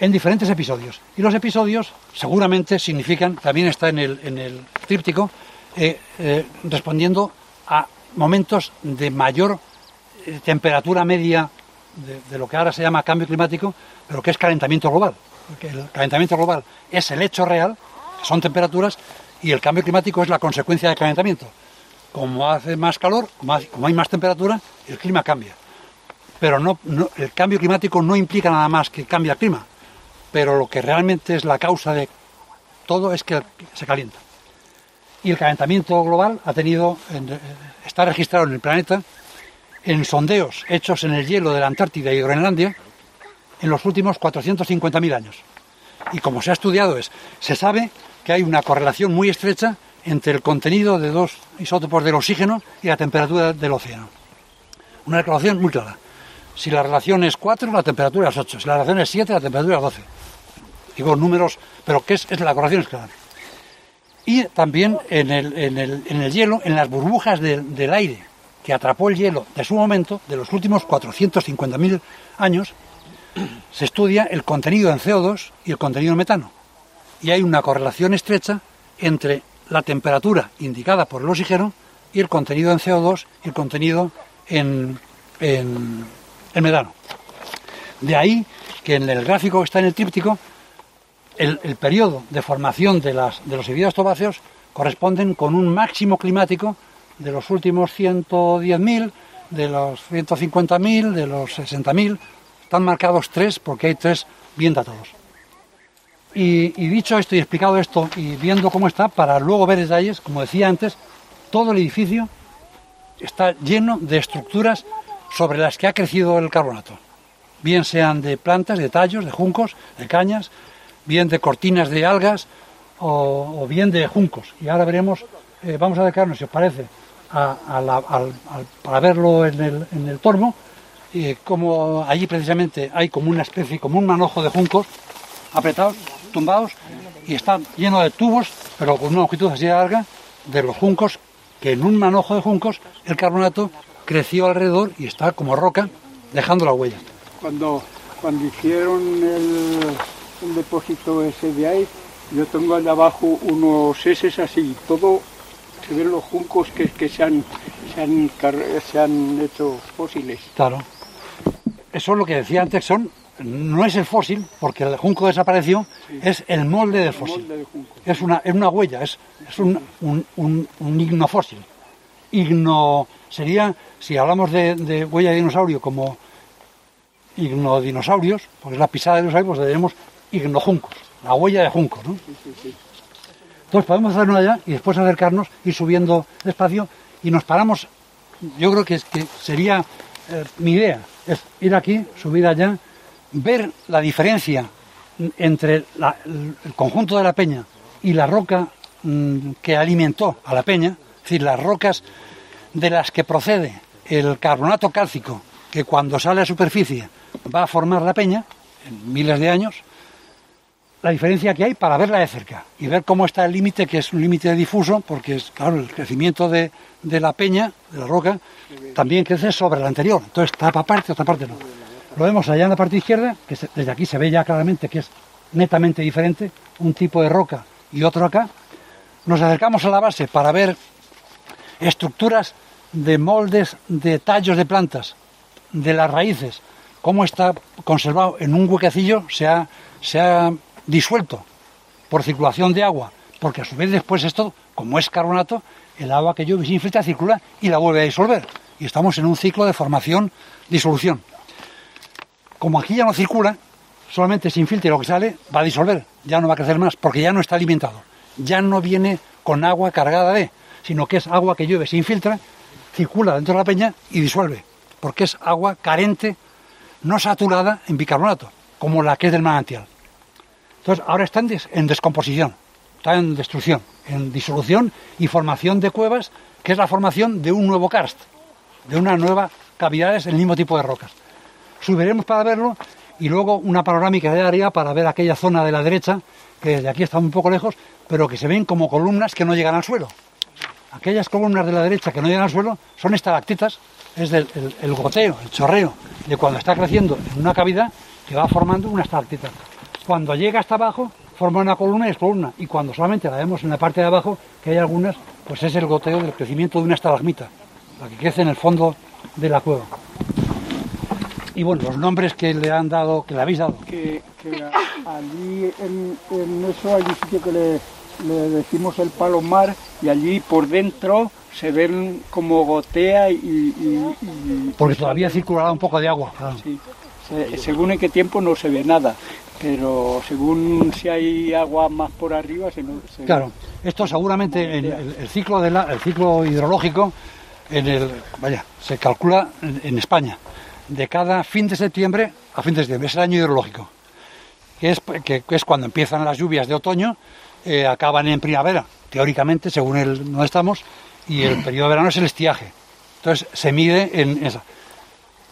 Speaker 4: En diferentes episodios. Y los episodios seguramente significan, también está en el, en el tríptico, eh, eh, respondiendo a momentos de mayor eh, temperatura media de, lo que ahora se llama cambio climático, pero que es calentamiento global. Porque el calentamiento global es el hecho real, son temperaturas, y el cambio climático es la consecuencia del calentamiento. Como hace más calor, como hay más temperatura, el clima cambia. Pero no, el cambio climático no implica nada más que cambia el clima. Pero lo que realmente es la causa de todo es que se calienta y el calentamiento global ha tenido, eh, está registrado en el planeta en sondeos hechos en el hielo de la Antártida y Groenlandia en los últimos 450.000 años. Y como se ha estudiado es, se sabe que hay una correlación muy estrecha entre el contenido de dos isótopos del oxígeno y la temperatura del océano. Una correlación muy clara. Si la relación es 4, la temperatura es 8. Si la relación es 7, la temperatura es 12. Digo números, pero ¿qué es? es la correlación es clara. Y también en el, en el, en el hielo, en las burbujas del, aire que atrapó el hielo de su momento, de los últimos 450.000 años, se estudia el contenido en CO2 y el contenido en metano. Y hay una correlación estrecha entre la temperatura indicada por el oxígeno y el contenido en CO2 y el contenido en, en, en metano. De ahí que en el gráfico que está en el tríptico, el, periodo de formación de, las, de los híbridos tobáceos corresponden con un máximo climático de los últimos 110.000, de los 150.000, de los 60.000. Están marcados tres porque hay tres bien datados. Y, y dicho esto y explicado esto y viendo cómo está, para luego ver detalles, como decía antes, todo el edificio está lleno de estructuras sobre las que ha crecido el carbonato. Bien sean de plantas, de tallos, de juncos, de cañas, bien de cortinas de algas o, bien de juncos. Y ahora veremos, eh, vamos a acercarnos, si os parece, a, para verlo en el, tormo, como allí precisamente hay como una especie, como un manojo de juncos apretados, tumbados, y está lleno de tubos, pero con una longitud así de larga, de los juncos, que en un manojo de juncos el carbonato creció alrededor y está como roca, dejando la huella.
Speaker 5: Cuando, cuando hicieron el, el depósito ese de ahí, yo tengo allá abajo unos S así, todo se ven los juncos que, que se, han, se, han, se han hecho fósiles.
Speaker 4: Claro. Eso es lo que decía antes, son, no es el fósil, porque el junco desapareció, es el molde del fósil.
Speaker 5: molde.
Speaker 4: Es una, es una huella, es, es un, un, un, un ignofósil. Igno sería, si hablamos de, de huella de dinosaurio como ignodinosaurios, porque es la pisada de dinosaurios, pues tenemos ignojuncos, la huella de juncos, ¿no? Entonces podemos hacerlo allá y después acercarnos, ir subiendo despacio y nos paramos. Yo creo que, que sería eh, mi idea, es ir aquí, subir allá, ver la diferencia entre el conjunto de la peña y la roca mm, que alimentó a la peña, es decir, las rocas de las que procede el carbonato cálcico, que cuando sale a superficie va a formar la peña, en miles de años, la diferencia que hay para verla de cerca y ver cómo está el límite, que es un límite difuso, porque es, claro, el crecimiento de, la peña, de la roca, también crece sobre la anterior. Entonces, tapa parte, otra parte no. Lo vemos allá en la parte izquierda, que desde aquí se ve ya claramente que es netamente diferente, un tipo de roca y otro acá. Nos acercamos a la base para ver estructuras de moldes de tallos de plantas, de las raíces, cómo está conservado en un huequecillo, se se ha disuelto por circulación de agua, porque a su vez después esto, como es carbonato, el agua que llueve y se infiltra circula y la vuelve a disolver. Y estamos en un ciclo de formación-disolución. Como aquí ya no circula, solamente se infiltra y lo que sale va a disolver, ya no va a crecer más, porque ya no está alimentado. Ya no viene con agua cargada de, sino que es agua que llueve, se infiltra, circula dentro de la peña y disuelve, porque es agua carente, no saturada en bicarbonato, como la que es del manantial. Entonces, ahora está en, des- en descomposición, está en destrucción, en disolución y formación de cuevas, que es la formación de un nuevo karst, de una nueva cavidades en el mismo tipo de rocas. Subiremos para verlo y luego una panorámica de área para ver aquella zona de la derecha, que desde aquí está un poco lejos, pero que se ven como columnas que no llegan al suelo. Aquellas columnas de la derecha que no llegan al suelo son estalactitas, es del, el, el goteo, el chorreo de cuando está creciendo en una cavidad que va formando una estalactita. Cuando llega hasta abajo, forma una columna y es columna. Y cuando solamente la vemos en la parte de abajo, que hay algunas, pues es el goteo del crecimiento de una estalagmita, la que crece en el fondo de la cueva. Y bueno, los nombres que le han dado, que le habéis dado.
Speaker 5: Que, allí en, en eso hay un sitio que le, le decimos el palomar y allí por dentro se ven como gotea y... y- y-
Speaker 4: Porque todavía circulará un poco de agua. claro.
Speaker 5: Sí. Se- según en qué tiempo no se ve nada, pero según si hay agua más por arriba se, no- se.
Speaker 4: Claro, esto seguramente en el, el ciclo de la- el ciclo hidrológico en el vaya, se calcula en, en España de cada fin de septiembre a fin de septiembre, es el año hidrológico. Que es, que, que es cuando empiezan las lluvias de otoño, eh, acaban en primavera, teóricamente, según el donde estamos, y el periodo de verano es el estiaje. Entonces se mide en esa.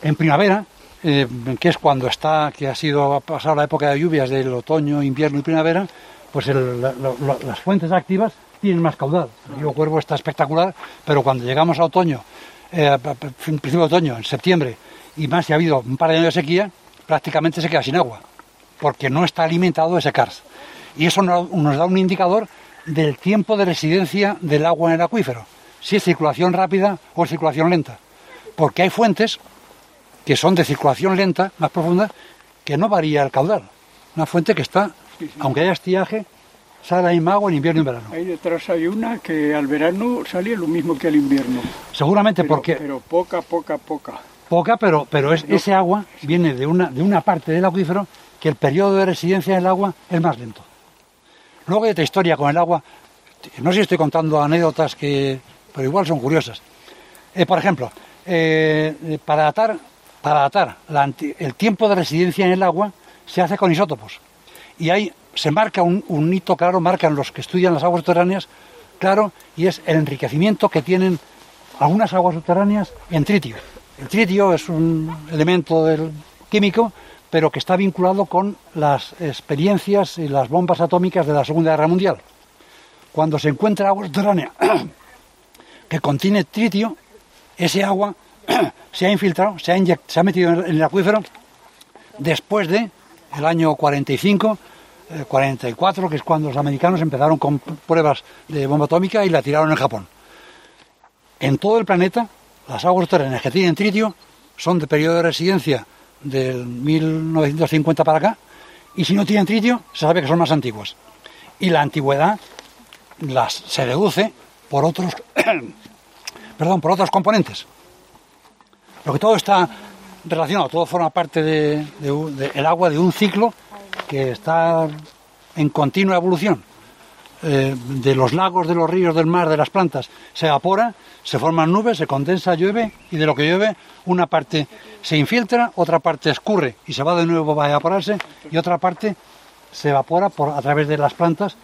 Speaker 4: En primavera, eh, que es cuando está, que ha sido ha pasado la época de lluvias del otoño, invierno y primavera, pues las fuentes activas tienen más caudal. El río Cuervo está espectacular, pero cuando llegamos a otoño, eh, principio de otoño, en septiembre, y más si ha habido un par de años de sequía, prácticamente se queda sin agua, porque no está alimentado ese CARS. Y eso nos, da un indicador del tiempo de residencia del agua en el acuífero, si es circulación rápida o circulación lenta. Porque hay fuentes que son de circulación lenta, más profunda, que no varía el caudal. Una fuente que está, aunque haya estiaje, sale la misma agua en invierno y en verano.
Speaker 5: Ahí detrás hay una que al verano sale lo mismo que al invierno.
Speaker 4: Seguramente
Speaker 5: Pero,
Speaker 4: porque
Speaker 5: pero poca, poca, poca.
Speaker 4: poca, pero, pero es, ese agua viene de una, de una parte del acuífero que el periodo de residencia del agua es más lento. Luego hay otra historia con el agua. No sé si estoy contando anécdotas que, pero igual son curiosas. Eh, por ejemplo, eh, para datar, para datar el tiempo de residencia en el agua se hace con isótopos. Y ahí se marca un, un hito claro, marcan los que estudian las aguas subterráneas, claro, y es el enriquecimiento que tienen algunas aguas subterráneas en tritio. El tritio es un elemento del químico, pero que está vinculado con las experiencias y las bombas atómicas de la Segunda Guerra Mundial. Cuando se encuentra agua subterránea [COUGHS] que contiene tritio, ese agua [CLEARS THROAT] se ha infiltrado, se ha, metido en el, acuífero después de el año 45, eh, 44, que es cuando los americanos empezaron con pruebas de bomba atómica y la tiraron en Japón. En todo el planeta, las aguas subterráneas que tienen tritio son de periodo de residencia del 1950 para acá, y si no tienen tritio, se sabe que son más antiguas. Y la antigüedad las, se deduce por otros, [CLEARS THROAT] perdón, por otros componentes. Lo que todo está relacionado, todo forma parte de, de de- agua de un ciclo que está en continua evolución. Eh, de los lagos, de los ríos, del mar, de las plantas, se evapora, se forman nubes, se condensa, llueve y de lo que llueve una parte se infiltra, otra parte escurre y se va de nuevo a evaporarse y otra parte se evapora por, a través de las plantas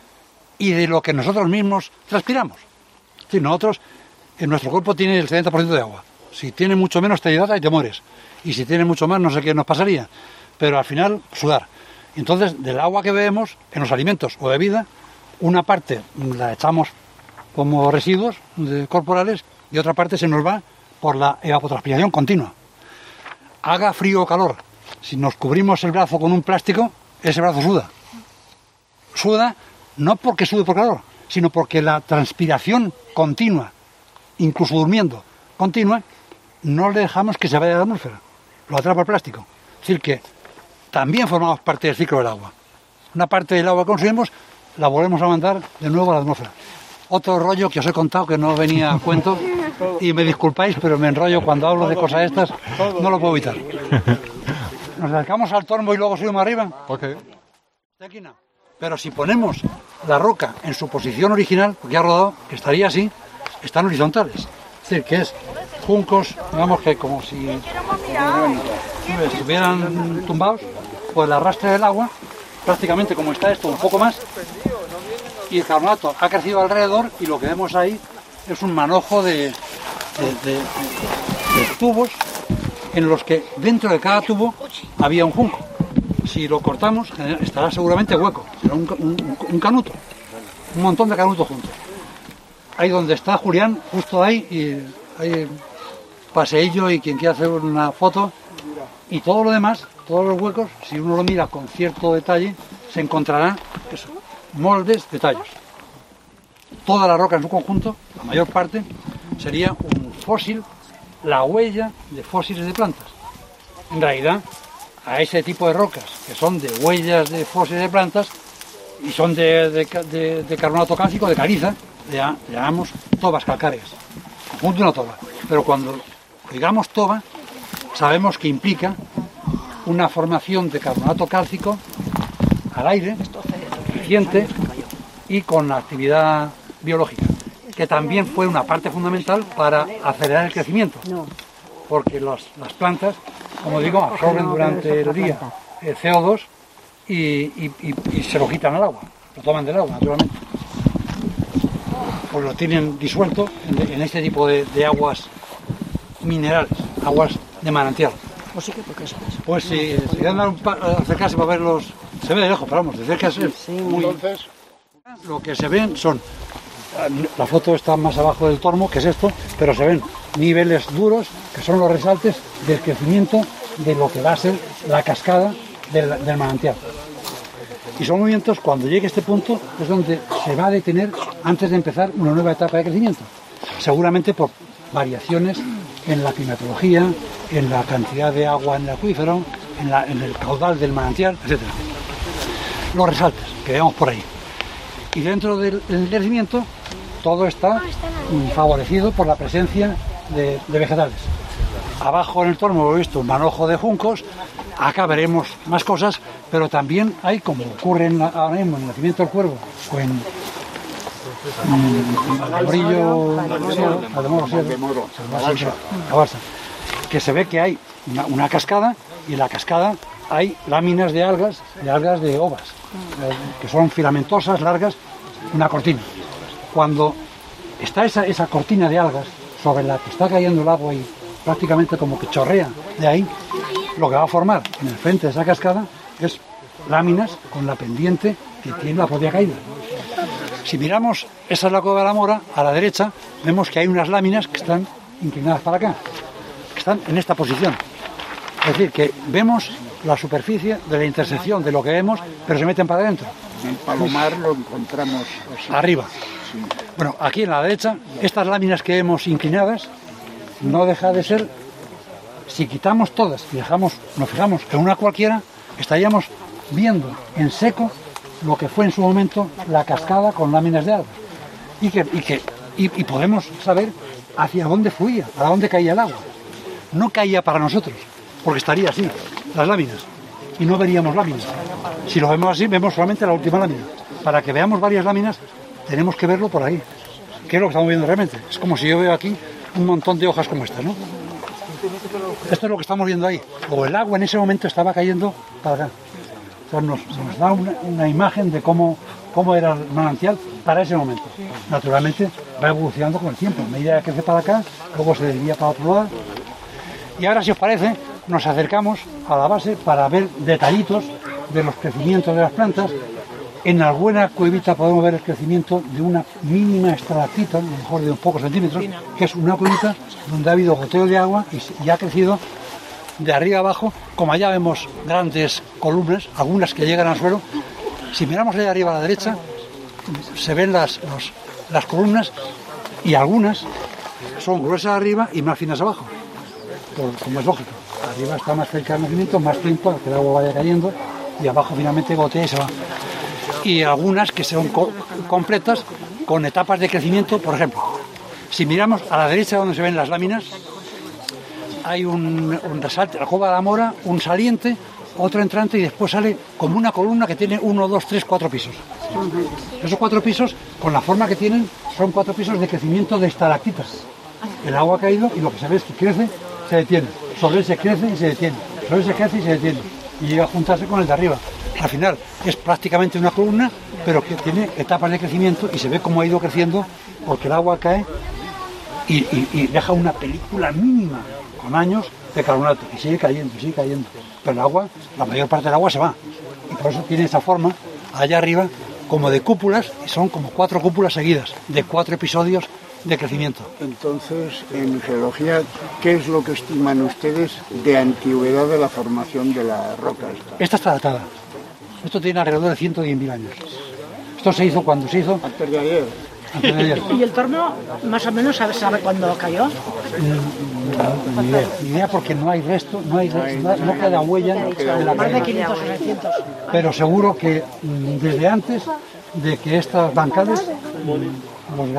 Speaker 4: y de lo que nosotros mismos transpiramos. Es decir, nosotros, en nuestro cuerpo tiene el 70% de agua. Si tiene mucho menos te hidrata y te mueres. Y si tiene mucho más no sé qué nos pasaría. Pero al final, sudar. Entonces, del agua que bebemos en los alimentos o bebida, una parte la echamos como residuos corporales y otra parte se nos va por la evapotranspiración continua. Haga frío o calor. Si nos cubrimos el brazo con un plástico, ese brazo suda. Suda no porque sude por calor, sino porque la transpiración continua, incluso durmiendo, continua, no le dejamos que se vaya a la atmósfera. Lo atrapa el plástico. Es decir, que también formamos parte del ciclo del agua. Una parte del agua que consumimos la volvemos a mandar de nuevo a la atmósfera. Otro rollo que os he contado que no venía a cuento [LAUGHS] y me disculpáis, pero me enrollo cuando hablo de cosas estas, no lo puedo evitar. Nos acercamos al tormo y luego subimos arriba.
Speaker 3: Ok.
Speaker 4: De aquí no. Pero si ponemos la roca en su posición original, porque ha rodado, que estaría así, están horizontales. Es decir, que es juncos, digamos que como si estuvieran tumbados, por el arrastre del agua, prácticamente como está esto, un poco más, y el carbonato ha crecido alrededor y lo que vemos ahí es un manojo de, de- de- de tubos en los que dentro de cada tubo había un junco. Si lo cortamos genera- estará seguramente hueco, será un, ca- un- un canuto, un montón de canutos juntos. Ahí donde está Julián, justo ahí, y hay paseillo y quien quiera hacer una foto, y todo lo demás, todos los huecos, si uno lo mira con cierto detalle, se encontrará eso, moldes de tallos. Toda la roca en su conjunto, la mayor parte, sería un fósil, la huella de fósiles de plantas. En realidad, a ese tipo de rocas, que son de huellas de fósiles de plantas, y son de, de ca- de- de carbonato cálcico, de caliza, le, llamamos tobas calcáreas. Conjunto una toba. Pero cuando digamos toba, sabemos que implica una formación de carbonato cálcico al aire, eficiente y con actividad biológica, que también fue una parte fundamental para acelerar el crecimiento, porque los- las plantas, como digo, absorben durante el día el CO2 y, y- se lo quitan al agua, lo toman del agua, naturalmente. Pues lo tienen disuelto en, este tipo de aguas minerales, aguas de manantial.
Speaker 6: Pues sí que porque sabes.
Speaker 4: Pues si pa- acercarse para verlos, se ve de lejos, pero vamos, de cerca es muy...
Speaker 3: Entonces,
Speaker 4: Lo que se ven son, la foto está más abajo del tormo, que es esto, pero se ven niveles duros, que son los resaltes del crecimiento de lo que va a ser la cascada del, del manantial. Y son movimientos, cuando llegue a este punto, es donde se va a detener antes de empezar una nueva etapa de crecimiento. Seguramente por variaciones en la climatología, en la cantidad de agua en el acuífero, en, el caudal del manantial, etc. Los resaltes que vemos por ahí. Y dentro del, crecimiento, todo está favorecido por la presencia de, vegetales. Abajo en el torno he visto un manojo de juncos, acá veremos más cosas, pero también hay, como ocurre ahora mismo en el nacimiento del cuervo, o en Que se ve que hay una, una cascada y en la cascada hay láminas de algas, de algas de ovas, eh, que son filamentosas, largas, una cortina. Cuando está esa, esa cortina de algas sobre la que está cayendo el agua y prácticamente como que chorrea de ahí, lo que va a formar en el frente de esa cascada es láminas con la pendiente que tiene la propia caída. Si miramos, esa es la cueva de la mora, a la derecha vemos que hay unas láminas que están inclinadas para acá, que están en esta posición. Es decir, que vemos la superficie de la intersección de lo que vemos, pero se meten para adentro,
Speaker 5: En Palomar lo encontramos así.
Speaker 4: arriba. Bueno, aquí en la derecha, estas láminas que vemos inclinadas, no deja de ser, si quitamos todas y dejamos, nos fijamos en una cualquiera, estaríamos viendo en seco lo que fue en su momento la cascada con láminas de algas. Y, que, y, que, y, podemos saber hacia dónde fluía, a dónde caía el agua. No caía para nosotros, porque estaría así, las láminas, y no veríamos láminas. Si lo vemos así, vemos solamente la última lámina. Para que veamos varias láminas, tenemos que verlo por ahí. ¿Qué es lo que estamos viendo realmente? Es como si yo veo aquí un montón de hojas como estas, ¿no? Esto es lo que estamos viendo ahí. O el agua en ese momento estaba cayendo para acá. Sea, nos, nos da una, imagen de cómo, cómo era el manantial para ese momento. Naturalmente va evolucionando con el tiempo. A medida que crece para acá, luego se desvía para otro lado. Y ahora, si os parece, nos acercamos a la base para ver detallitos de los crecimientos de las plantas. En alguna cuevita podemos ver el crecimiento de una mínima estalactita, a lo mejor de unos pocos centímetros, que es una cuevita donde ha habido goteo de agua y ha crecido de arriba abajo, como allá vemos grandes columnas, algunas que llegan al suelo. Si miramos de arriba a la derecha, se ven las, las columnas y algunas son gruesas arriba y más finas abajo como es lógico. Arriba está más cerca del nacimiento, más tiempo que el agua vaya cayendo y abajo finalmente gotea y se va. Y algunas que son co- completas con etapas de crecimiento, por ejemplo. Si miramos a la derecha donde se ven las láminas, hay un, un resalte, la cueva de la mora, un saliente, otro entrante y después sale como una columna que tiene uno, dos, tres, cuatro pisos. Esos cuatro pisos, con la forma que tienen, son cuatro pisos de crecimiento de estalactitas. El agua ha caído y lo que se ve es que crece, se detiene. Sobre él se crece y se detiene. Sobre él se crece y se detiene. Y llega a juntarse con el de arriba. Al final es prácticamente una columna, pero que tiene etapas de crecimiento y se ve cómo ha ido creciendo porque el agua cae y deja una película mínima con años de carbonato y sigue cayendo, sigue cayendo. Pero el agua, la mayor parte del agua se va. Y por eso tiene esa forma allá arriba como de cúpulas y son como cuatro cúpulas seguidas de cuatro episodios de crecimiento.
Speaker 5: Entonces, en geología, ¿qué es lo que estiman ustedes de antigüedad de la formación de la roca esta?
Speaker 4: Esta está datada. Esto tiene alrededor de 110.000 años. Esto se hizo cuando se hizo
Speaker 5: Antes de ayer. [LAUGHS]
Speaker 6: Y el torno, más o menos, sabe, sabe cuándo cayó.
Speaker 4: No, ni idea, ni idea porque no hay resto, no hay resto, no, no queda huella de la
Speaker 6: Más de
Speaker 4: caída.
Speaker 6: 500 o 600.
Speaker 4: Pero seguro que mm, desde antes de que estas bancales, mm, los los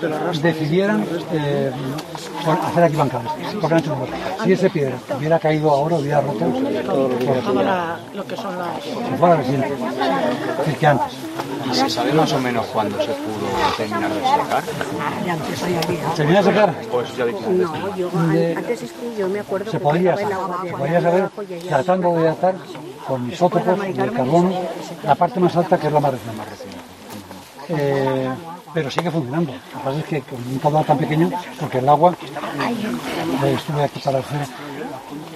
Speaker 4: garcineros decidieran eh, hacer aquí bancales. Porque han hecho. Si ese piedra hubiera caído ahora, hubiera roto
Speaker 6: Todo la- lo que son las...
Speaker 4: si fuera reciente. Es decir, que antes.
Speaker 7: ¿Y se sabe más o menos cuándo se pudo terminar de
Speaker 6: antes.
Speaker 4: ¿Se viene a sacar?
Speaker 7: Pues ya dije
Speaker 8: No, yo
Speaker 4: De-
Speaker 8: antes es que yo me acuerdo
Speaker 4: se
Speaker 8: que la
Speaker 4: se podría saber tratando de datar con isótopos de carbono la parte más alta que es la más reciente. Eh, pero sigue funcionando. Lo que pasa es que con un caudal tan pequeño, porque el agua, eh, estuve aquí para hacer,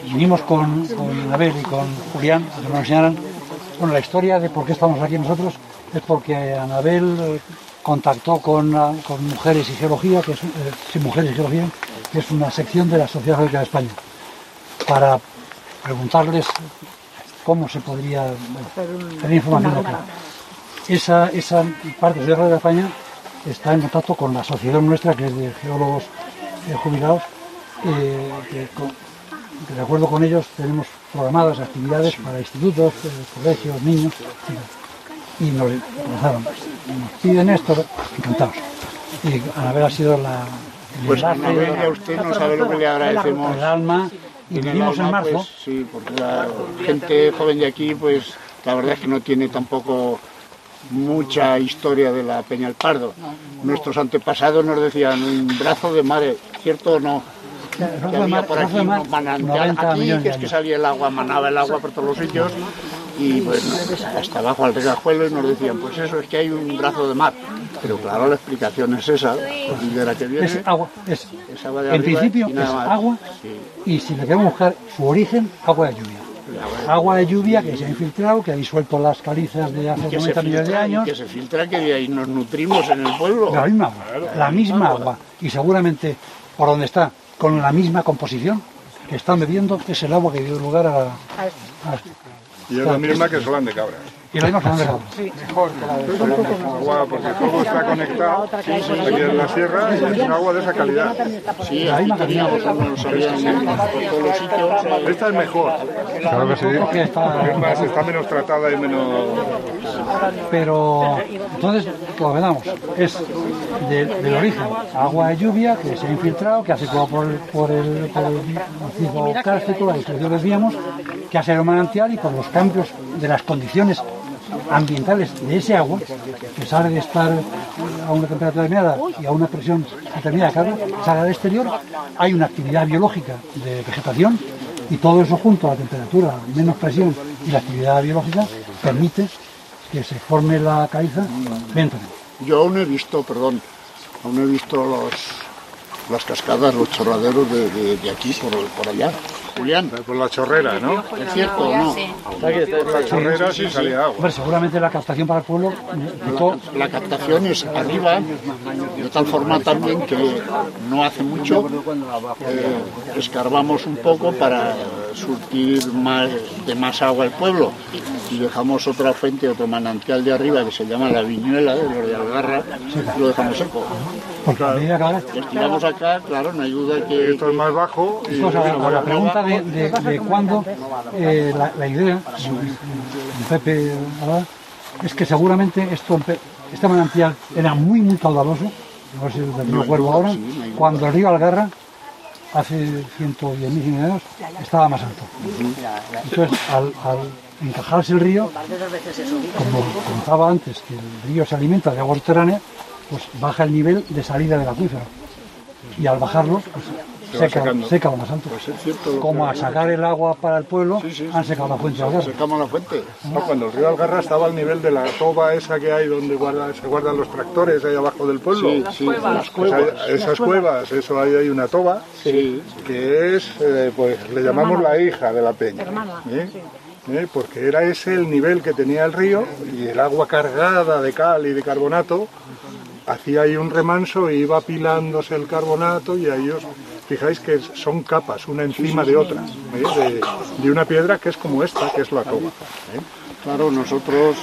Speaker 4: vinimos con, con Abel y con Julián a que nos enseñaran, bueno, la historia de por qué estamos aquí nosotros es porque Anabel eh, contactó con, ah, con Mujeres y Geología, que es, eh, sí, Mujeres y Geología, que es una sección de la Sociedad Geológica de España, para preguntarles cómo se podría bueno, tener información local. Esa, esa parte de la Sociedad de España está en contacto con la asociación nuestra, que es de geólogos eh, jubilados, eh, que, con- que de acuerdo con ellos tenemos programadas actividades para institutos, eh, colegios, niños, etc. y nos lanzaron, nos piden esto, encantados. Y Anabel ha sido la... el
Speaker 8: Pues
Speaker 4: enlace,
Speaker 8: Anabel, a usted no sabe lo que le agradecemos.
Speaker 4: el alma, y
Speaker 8: En el
Speaker 4: en
Speaker 8: alma,
Speaker 4: marzo,
Speaker 8: pues, sí, porque la gente joven de aquí, pues la verdad es que no tiene tampoco mucha historia de la Peña del Pardo. Nuestros antepasados nos decían un brazo de mar, ¿cierto o no? Que había por aquí
Speaker 4: de mar,
Speaker 8: unos manantiales
Speaker 4: 90
Speaker 8: aquí, que es que salía el agua, manaba el agua por todos los sitios y pues hasta abajo al regajuelo y nos decían, pues eso es que hay un brazo de mar. Pero claro, la explicación es esa, y de la que viene
Speaker 4: es agua, es,
Speaker 8: es agua de
Speaker 4: en
Speaker 8: arriba
Speaker 4: principio
Speaker 8: y nada
Speaker 4: es
Speaker 8: más.
Speaker 4: agua
Speaker 8: Sí.
Speaker 4: y si le queremos buscar su origen, agua de lluvia. Agua de lluvia que se ha infiltrado, que ha disuelto las calizas de hace
Speaker 8: que se
Speaker 4: 90 millones de años.
Speaker 8: que se filtra que de ahí nos nutrimos en el pueblo.
Speaker 4: La misma agua, la misma agua. Y seguramente por donde está, con la misma composición que están bebiendo, es el agua que dio lugar a, a-
Speaker 3: Y es la misma que Solán de Cabra.
Speaker 4: Y la misma que de
Speaker 3: Agua, porque todo está conectado aquí en la sierra y es un agua de esa calidad.
Speaker 8: Sí, aquí teníamos unos habían en- por todos los sitios.
Speaker 3: Esta es mejor. Claro que sí.
Speaker 4: Porque está-
Speaker 3: Porque es más, está menos tratada y menos...
Speaker 4: Pero entonces, lo que damos es de- del origen, agua de lluvia que se ha infiltrado, que ha circulado por el, por el, por el macizo kárstico, la que decíamos, que ha sido manantial y por los cambios de las condiciones ambientales de ese agua, que sale de estar a una temperatura determinada y a una presión determinada, claro, sale al exterior, hay una actividad biológica de vegetación y todo eso junto a la temperatura, menos presión y la actividad biológica permite que se forme la caliza lentamente.
Speaker 8: Yo aún he visto, perdón, aún he visto los, las cascadas, los chorraderos de, de- de aquí por, por allá. Julián,
Speaker 3: Por la chorrera, ¿no?
Speaker 8: ¿es cierto o no?
Speaker 3: Por la chorrera sí salía agua.
Speaker 4: Hombre, seguramente la captación para el pueblo
Speaker 8: La captación es arriba, de tal forma también que no hace mucho eh, escarbamos un poco para surtir más, de más agua al pueblo y dejamos otra fuente, otro manantial de arriba que se llama la viñuela de los de Algarra y lo dejamos seco.
Speaker 4: porque a medida que ahora-
Speaker 8: Lo tiramos acá, claro, no ayuda que...
Speaker 3: Esto es más bajo y
Speaker 4: a, a la pregunta de, de, de cuándo, eh, la, la idea, de Pepe hablaba, es que seguramente esto, este manantial era muy, muy caudaloso, no sé si ahora, cuando el río Algarra, hace 110.000 años, estaba más alto. Entonces, al, al encajarse el río, como contaba antes, que el río se alimenta de agua subterránea, pues baja el nivel de salida del acuífero. Y al bajarlo, pues seca,
Speaker 3: secando.
Speaker 4: seca lo más alto.
Speaker 8: Pues es cierto lo
Speaker 4: Como al sacar el agua para el pueblo, han secado la fuente Algarra.
Speaker 8: Secamos la fuente.
Speaker 3: No, cuando el río Algarra estaba al nivel de la toba esa que hay donde guarda- se guardan los tractores ahí abajo del pueblo.
Speaker 8: Sí, sí, las
Speaker 3: Pues
Speaker 8: cuevas.
Speaker 3: hay- esas cuevas, eso ahí hay una toba
Speaker 8: Sí.
Speaker 3: que es, eh, pues le llamamos la hija de la peña. ¿eh? ¿Eh? Porque era ese el nivel que tenía el río y el agua cargada de cal y de carbonato hacía ahí un remanso e iba apilándose el carbonato y ahí os fijáis que son capas, una encima de otra, ¿eh? de, de una piedra que es como esta, que es la toba. ¿eh?
Speaker 8: Claro, nosotros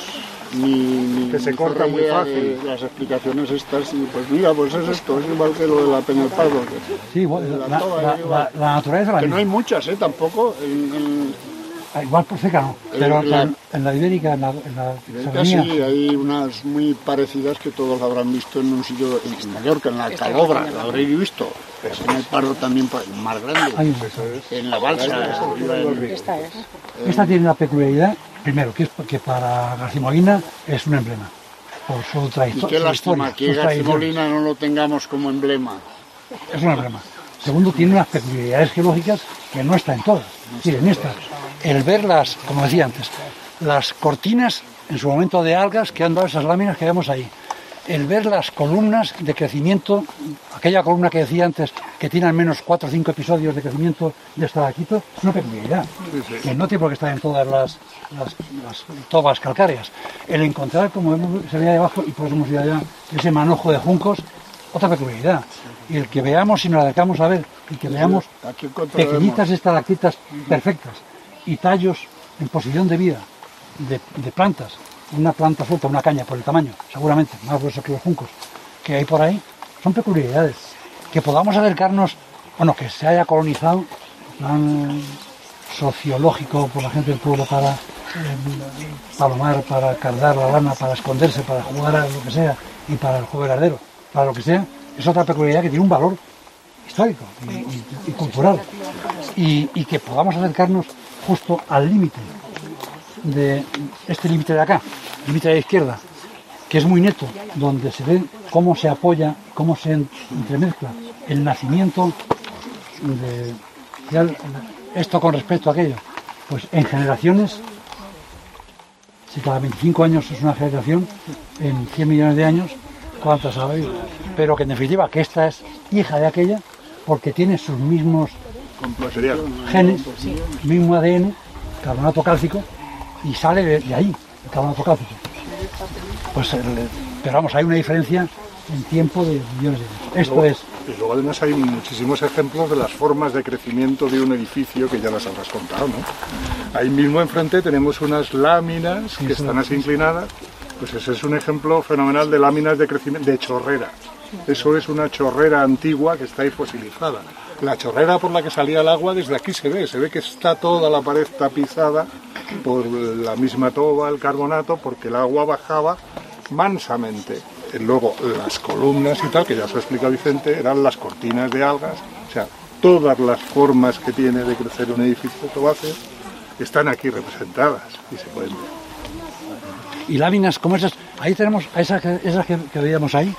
Speaker 8: ni, ni
Speaker 3: Que se corta muy fácil.
Speaker 8: las explicaciones estas y pues mira, pues es esto, es igual que lo de la Peña del Pardo, que,
Speaker 4: Sí, igual, la,
Speaker 8: toba,
Speaker 4: la-
Speaker 8: igual.
Speaker 4: la- la naturaleza la
Speaker 8: que no hay muchas, ¿eh? Tampoco. En, en-
Speaker 4: Ah, Igual por seca no, pero
Speaker 8: la-
Speaker 4: en, en la ibérica, en la, en la
Speaker 8: casi
Speaker 4: serranía,
Speaker 8: hay unas muy parecidas que todos habrán visto en un sitio en Mallorca, en la Calobra, la habréis visto. En el Pardo también, pues, más grande.
Speaker 4: hay un-
Speaker 8: En la balsa, arriba en-
Speaker 4: Esta tiene una peculiaridad, primero, que es que para García Molina es un emblema, por su
Speaker 8: Y
Speaker 4: trayectoria.
Speaker 8: qué
Speaker 4: su
Speaker 8: lástima que
Speaker 4: sus
Speaker 8: García
Speaker 4: tradiciones.
Speaker 8: Molina no lo tengamos como emblema.
Speaker 4: Es un emblema. Segundo, tiene unas peculiaridades geológicas que no están en todas. Es decir, en estas, el ver las, como decía antes, las cortinas en su momento de algas que han dado esas láminas que vemos ahí. El ver las columnas de crecimiento, aquella columna que decía antes que tiene al menos cuatro o cinco episodios de crecimiento de estalaquito, es una peculiaridad, que no tiene por qué estar en todas las, las, las tobas calcáreas. El encontrar, como vemos, se ve ahí abajo, y por eso hemos ido allá, ese manojo de juncos, otra peculiaridad. Y el que veamos, si nos acercamos a ver, y que veamos
Speaker 8: encontraremos
Speaker 4: pequeñitas estalactitas perfectas y tallos en posición de vida de, de plantas, una planta suelta, una caña por el tamaño, seguramente, más grueso que los juncos, que hay por ahí, son peculiaridades. Que podamos acercarnos, bueno, que se haya colonizado, plan sociológico por la gente del pueblo para eh, palomar, para cardar la lana, para esconderse, para jugar a lo que sea, y para el juego del ardero, para lo que sea, es otra peculiaridad que tiene un valor histórico y, cultural. Y que podamos acercarnos justo al límite de este límite de acá, límite de la izquierda, que es muy neto, donde se ve cómo se apoya, cómo se en- entremezcla el nacimiento de esto con respecto a aquello. Pues en generaciones, si cada 25 años es una generación, en 100 millones de años, ¿cuántas ha habido? Pero que en definitiva que esta es hija de aquella porque tiene sus mismos genes, mismo ADN, carbonato cálcico, y sale de, de ahí, el carbonato cálcico. Pues, el- pero vamos, hay una diferencia en tiempo de millones de años. Esto
Speaker 3: Luego-
Speaker 4: es,
Speaker 3: Y luego además hay muchísimos ejemplos de las formas de crecimiento de un edificio que ya las habrás contado, ¿no? Ahí mismo enfrente tenemos unas láminas que están así inclinadas. Pues ese es un ejemplo fenomenal de láminas de crecimiento, de chorrera. Eso es una chorrera antigua que está ahí fosilizada. La chorrera por la que salía el agua desde aquí se ve, se ve que está toda la pared tapizada por la misma toba, el carbonato, porque el agua bajaba mansamente. Luego las columnas y tal, que ya se explica Vicente, eran las cortinas de algas. O sea, todas las formas que tiene de crecer un edificio tobáceo están aquí representadas y se pueden ver.
Speaker 4: y láminas como esas, ahí tenemos esas, que, esas que, veíamos ahí,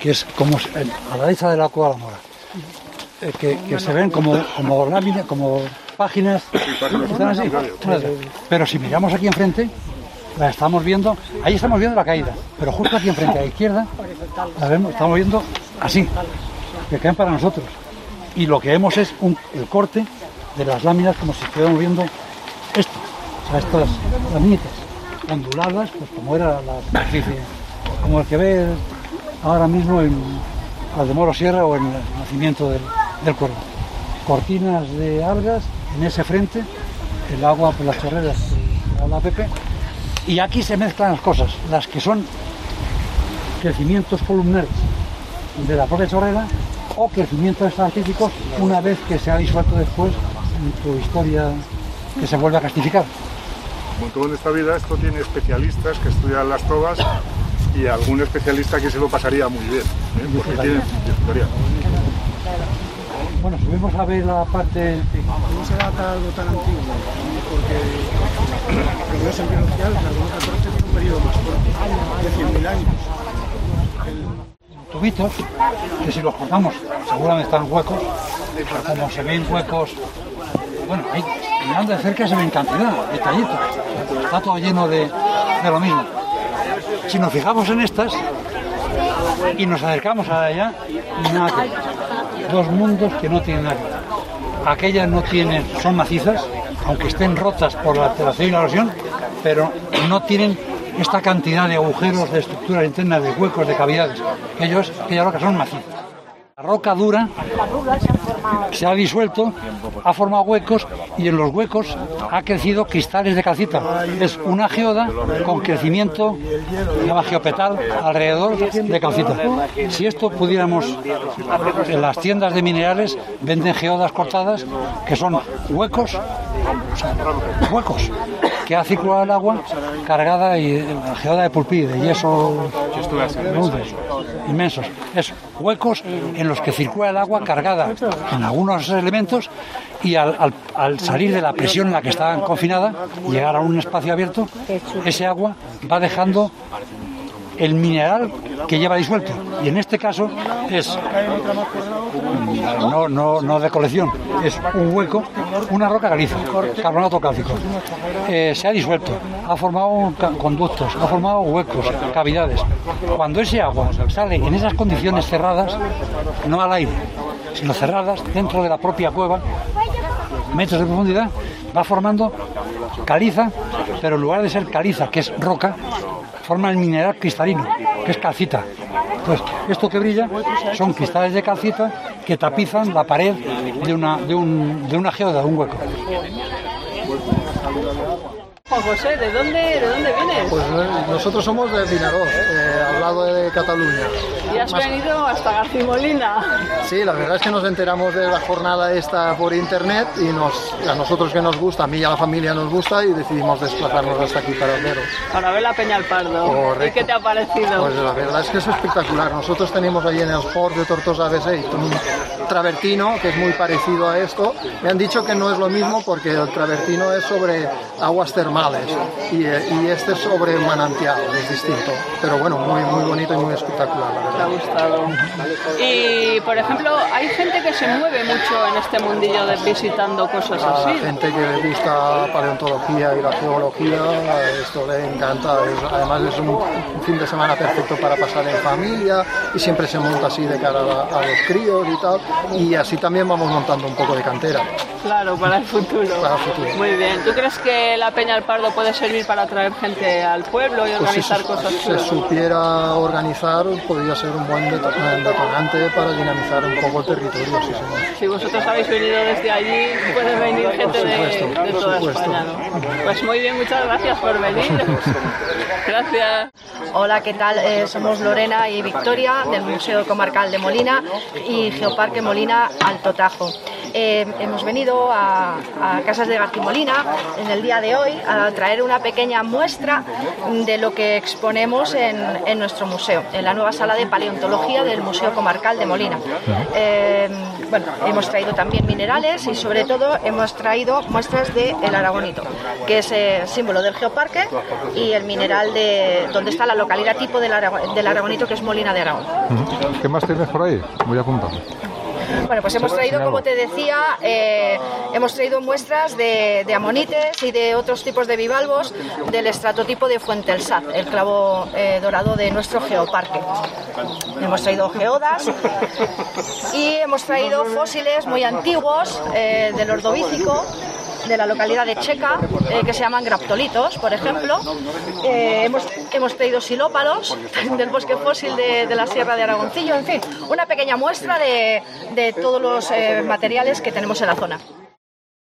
Speaker 4: que es como se- a la derecha de la Cueva la Mora, eh, que, que se ven como, como láminas, como páginas, están así. pero si miramos aquí enfrente, la estamos viendo, ahí estamos viendo la caída, pero justo aquí enfrente a la izquierda, la vemos, estamos viendo así, que caen para nosotros. Y lo que vemos es un- el corte de las láminas como si estuviéramos viendo esto, o sea, estas laminitas onduladas, pues como era la superficie, como el que ve ahora mismo en Valdemoro Sierra o en el nacimiento del, del cuervo. Cortinas de algas en ese frente, el agua por las chorreras de la Pepe, y aquí se mezclan las cosas, las que son crecimientos columnares de la propia chorrera o crecimientos estratíficos una vez que se ha disuelto después en su historia que se vuelve a castificar.
Speaker 3: Como todo en esta vida, esto tiene especialistas que estudian las tobas y algún especialista que se lo pasaría muy bien, ¿eh? porque tiene disfrutaría.
Speaker 4: Bueno, subimos a ver la parte
Speaker 5: ¿Cómo se data algo tan antiguo? Porque lo que es el el carbono 14 tiene un periodo más corto, de 100.000 años.
Speaker 4: tubitos, que si los cortamos seguramente están huecos, pero como se ven huecos, bueno, ahí mirando de cerca se ven cantidad, detallitos, está todo lleno de, de lo mismo. Si nos fijamos en estas y nos acercamos a allá, nada que. Dos mundos que no tienen nada. Aquellas no tienen, son macizas, aunque estén rotas por la alteración y la erosión, pero no tienen esta cantidad de agujeros, de estructuras internas, de huecos, de cavidades. Ellos, aquellas rocas son macizas. La roca dura se ha disuelto, ha formado huecos y en los huecos ha crecido cristales de calcita. Es una geoda con crecimiento, llama geopetal, alrededor de calcita. Si esto pudiéramos, en las tiendas de minerales venden geodas cortadas que son huecos, o sea, huecos que ha circulado el agua cargada y geoda de pulpí, de yeso inmensos. Huecos en los que circula el agua cargada en algunos elementos y al, al- al salir de la presión en la que estaban confinada, llegar a un espacio abierto, ese agua va dejando el mineral que lleva disuelto. Y en este caso es no, no, no de colección, es un hueco, una roca caliza, carbonato cálcico. Eh, se ha disuelto, ha formado conductos, ha formado huecos, cavidades. Cuando ese agua sale en esas condiciones cerradas, no al aire, sino cerradas dentro de la propia cueva, metros de profundidad, va formando caliza, pero en lugar de ser caliza, que es roca, forma el mineral cristalino, que es calcita. Pues esto que brilla son cristales de calcita que tapizan la pared de una, de un, de una geoda, de un hueco.
Speaker 2: Juan José, ¿de dónde, de dónde vienes?
Speaker 9: Pues eh, nosotros somos de Vinaròs, eh, al lado de Cataluña.
Speaker 2: y has
Speaker 9: más-
Speaker 2: venido hasta Garcimolina.
Speaker 9: Sí, la verdad es que nos enteramos de la jornada esta por internet y nos, a nosotros que nos gusta, a mí y a la familia nos gusta y decidimos desplazarnos hasta aquí para veros.
Speaker 2: Para ver la Peña al Pardo.
Speaker 9: Correcto.
Speaker 2: ¿Y qué te ha parecido?
Speaker 9: Pues la verdad es que es espectacular. Nosotros tenemos ahí en el Fort de Tortosa B6 un travertino que es muy parecido a esto. Me han dicho que no es lo mismo porque el travertino es sobre aguas termales y, eh, y este es sobre manantial, es distinto. Pero bueno, muy, muy bonito y muy espectacular, la
Speaker 2: Te ha
Speaker 9: verdad.
Speaker 2: gustado. Y, por ejemplo, hay gente que se mueve mucho en este mundillo de visitando cosas
Speaker 9: A la
Speaker 2: así.
Speaker 9: gente que le gusta la paleontología y la geología, esto le encanta. Es- además es un, un fin de semana perfecto para pasar en familia y siempre se monta así de cara a, a los críos y tal. Y así también vamos montando un poco de cantera.
Speaker 2: Claro, para el futuro.
Speaker 9: Para el futuro.
Speaker 2: Muy bien. ¿Tú crees que la Peña Pardo puede servir para atraer gente al pueblo y
Speaker 9: Pues si
Speaker 2: organizar
Speaker 9: se,
Speaker 2: cosas
Speaker 9: se
Speaker 2: chulas?
Speaker 9: supiera organizar, podría ser un buen deto- detonante para dinamizar un poco el territorio. Sí, señor.
Speaker 2: Si vosotros habéis venido desde allí, puede venir gente de,
Speaker 9: supuesto,
Speaker 2: de
Speaker 9: por
Speaker 2: toda
Speaker 9: supuesto.
Speaker 2: España. ¿no? Pues muy bien, muchas gracias por venir. Gracias.
Speaker 10: Hola, ¿qué tal? Eh, somos Lorena y Victoria del Museo Comarcal de Molina y Geoparque Molina Alto Tajo. Eh, hemos venido a, a Casas de Garcimolina en el día de hoy a traer una pequeña muestra de lo que exponemos en, en nuestro museo, en la nueva sala de paleontología del Museo Comarcal de Molina. Eh, bueno, hemos traído también minerales y sobre todo hemos traído muestras del aragonito, que es eh, símbolo del geoparque y el mineral de donde está la localidad tipo del, Arago- del aragonito, que es Molina de Aragón.
Speaker 11: ¿Qué más tienes por ahí? Voy apuntando.
Speaker 10: Bueno, pues hemos traído, como te decía, eh, hemos traído muestras de, amonites y de otros tipos de bivalvos del estratotipo de Fuente el Saz, el clavo eh, dorado de nuestro geoparque. Hemos traído geodas y hemos traído fósiles muy antiguos eh, del Ordovícico de la localidad de Checa, eh, que se llaman graptolitos, por ejemplo. Eh, hemos, hemos traído silópalos [LAUGHS] del bosque fósil de, de la Sierra de Aragoncillo, en fin, una pequeña muestra de, de todos los eh, materiales que tenemos en la zona.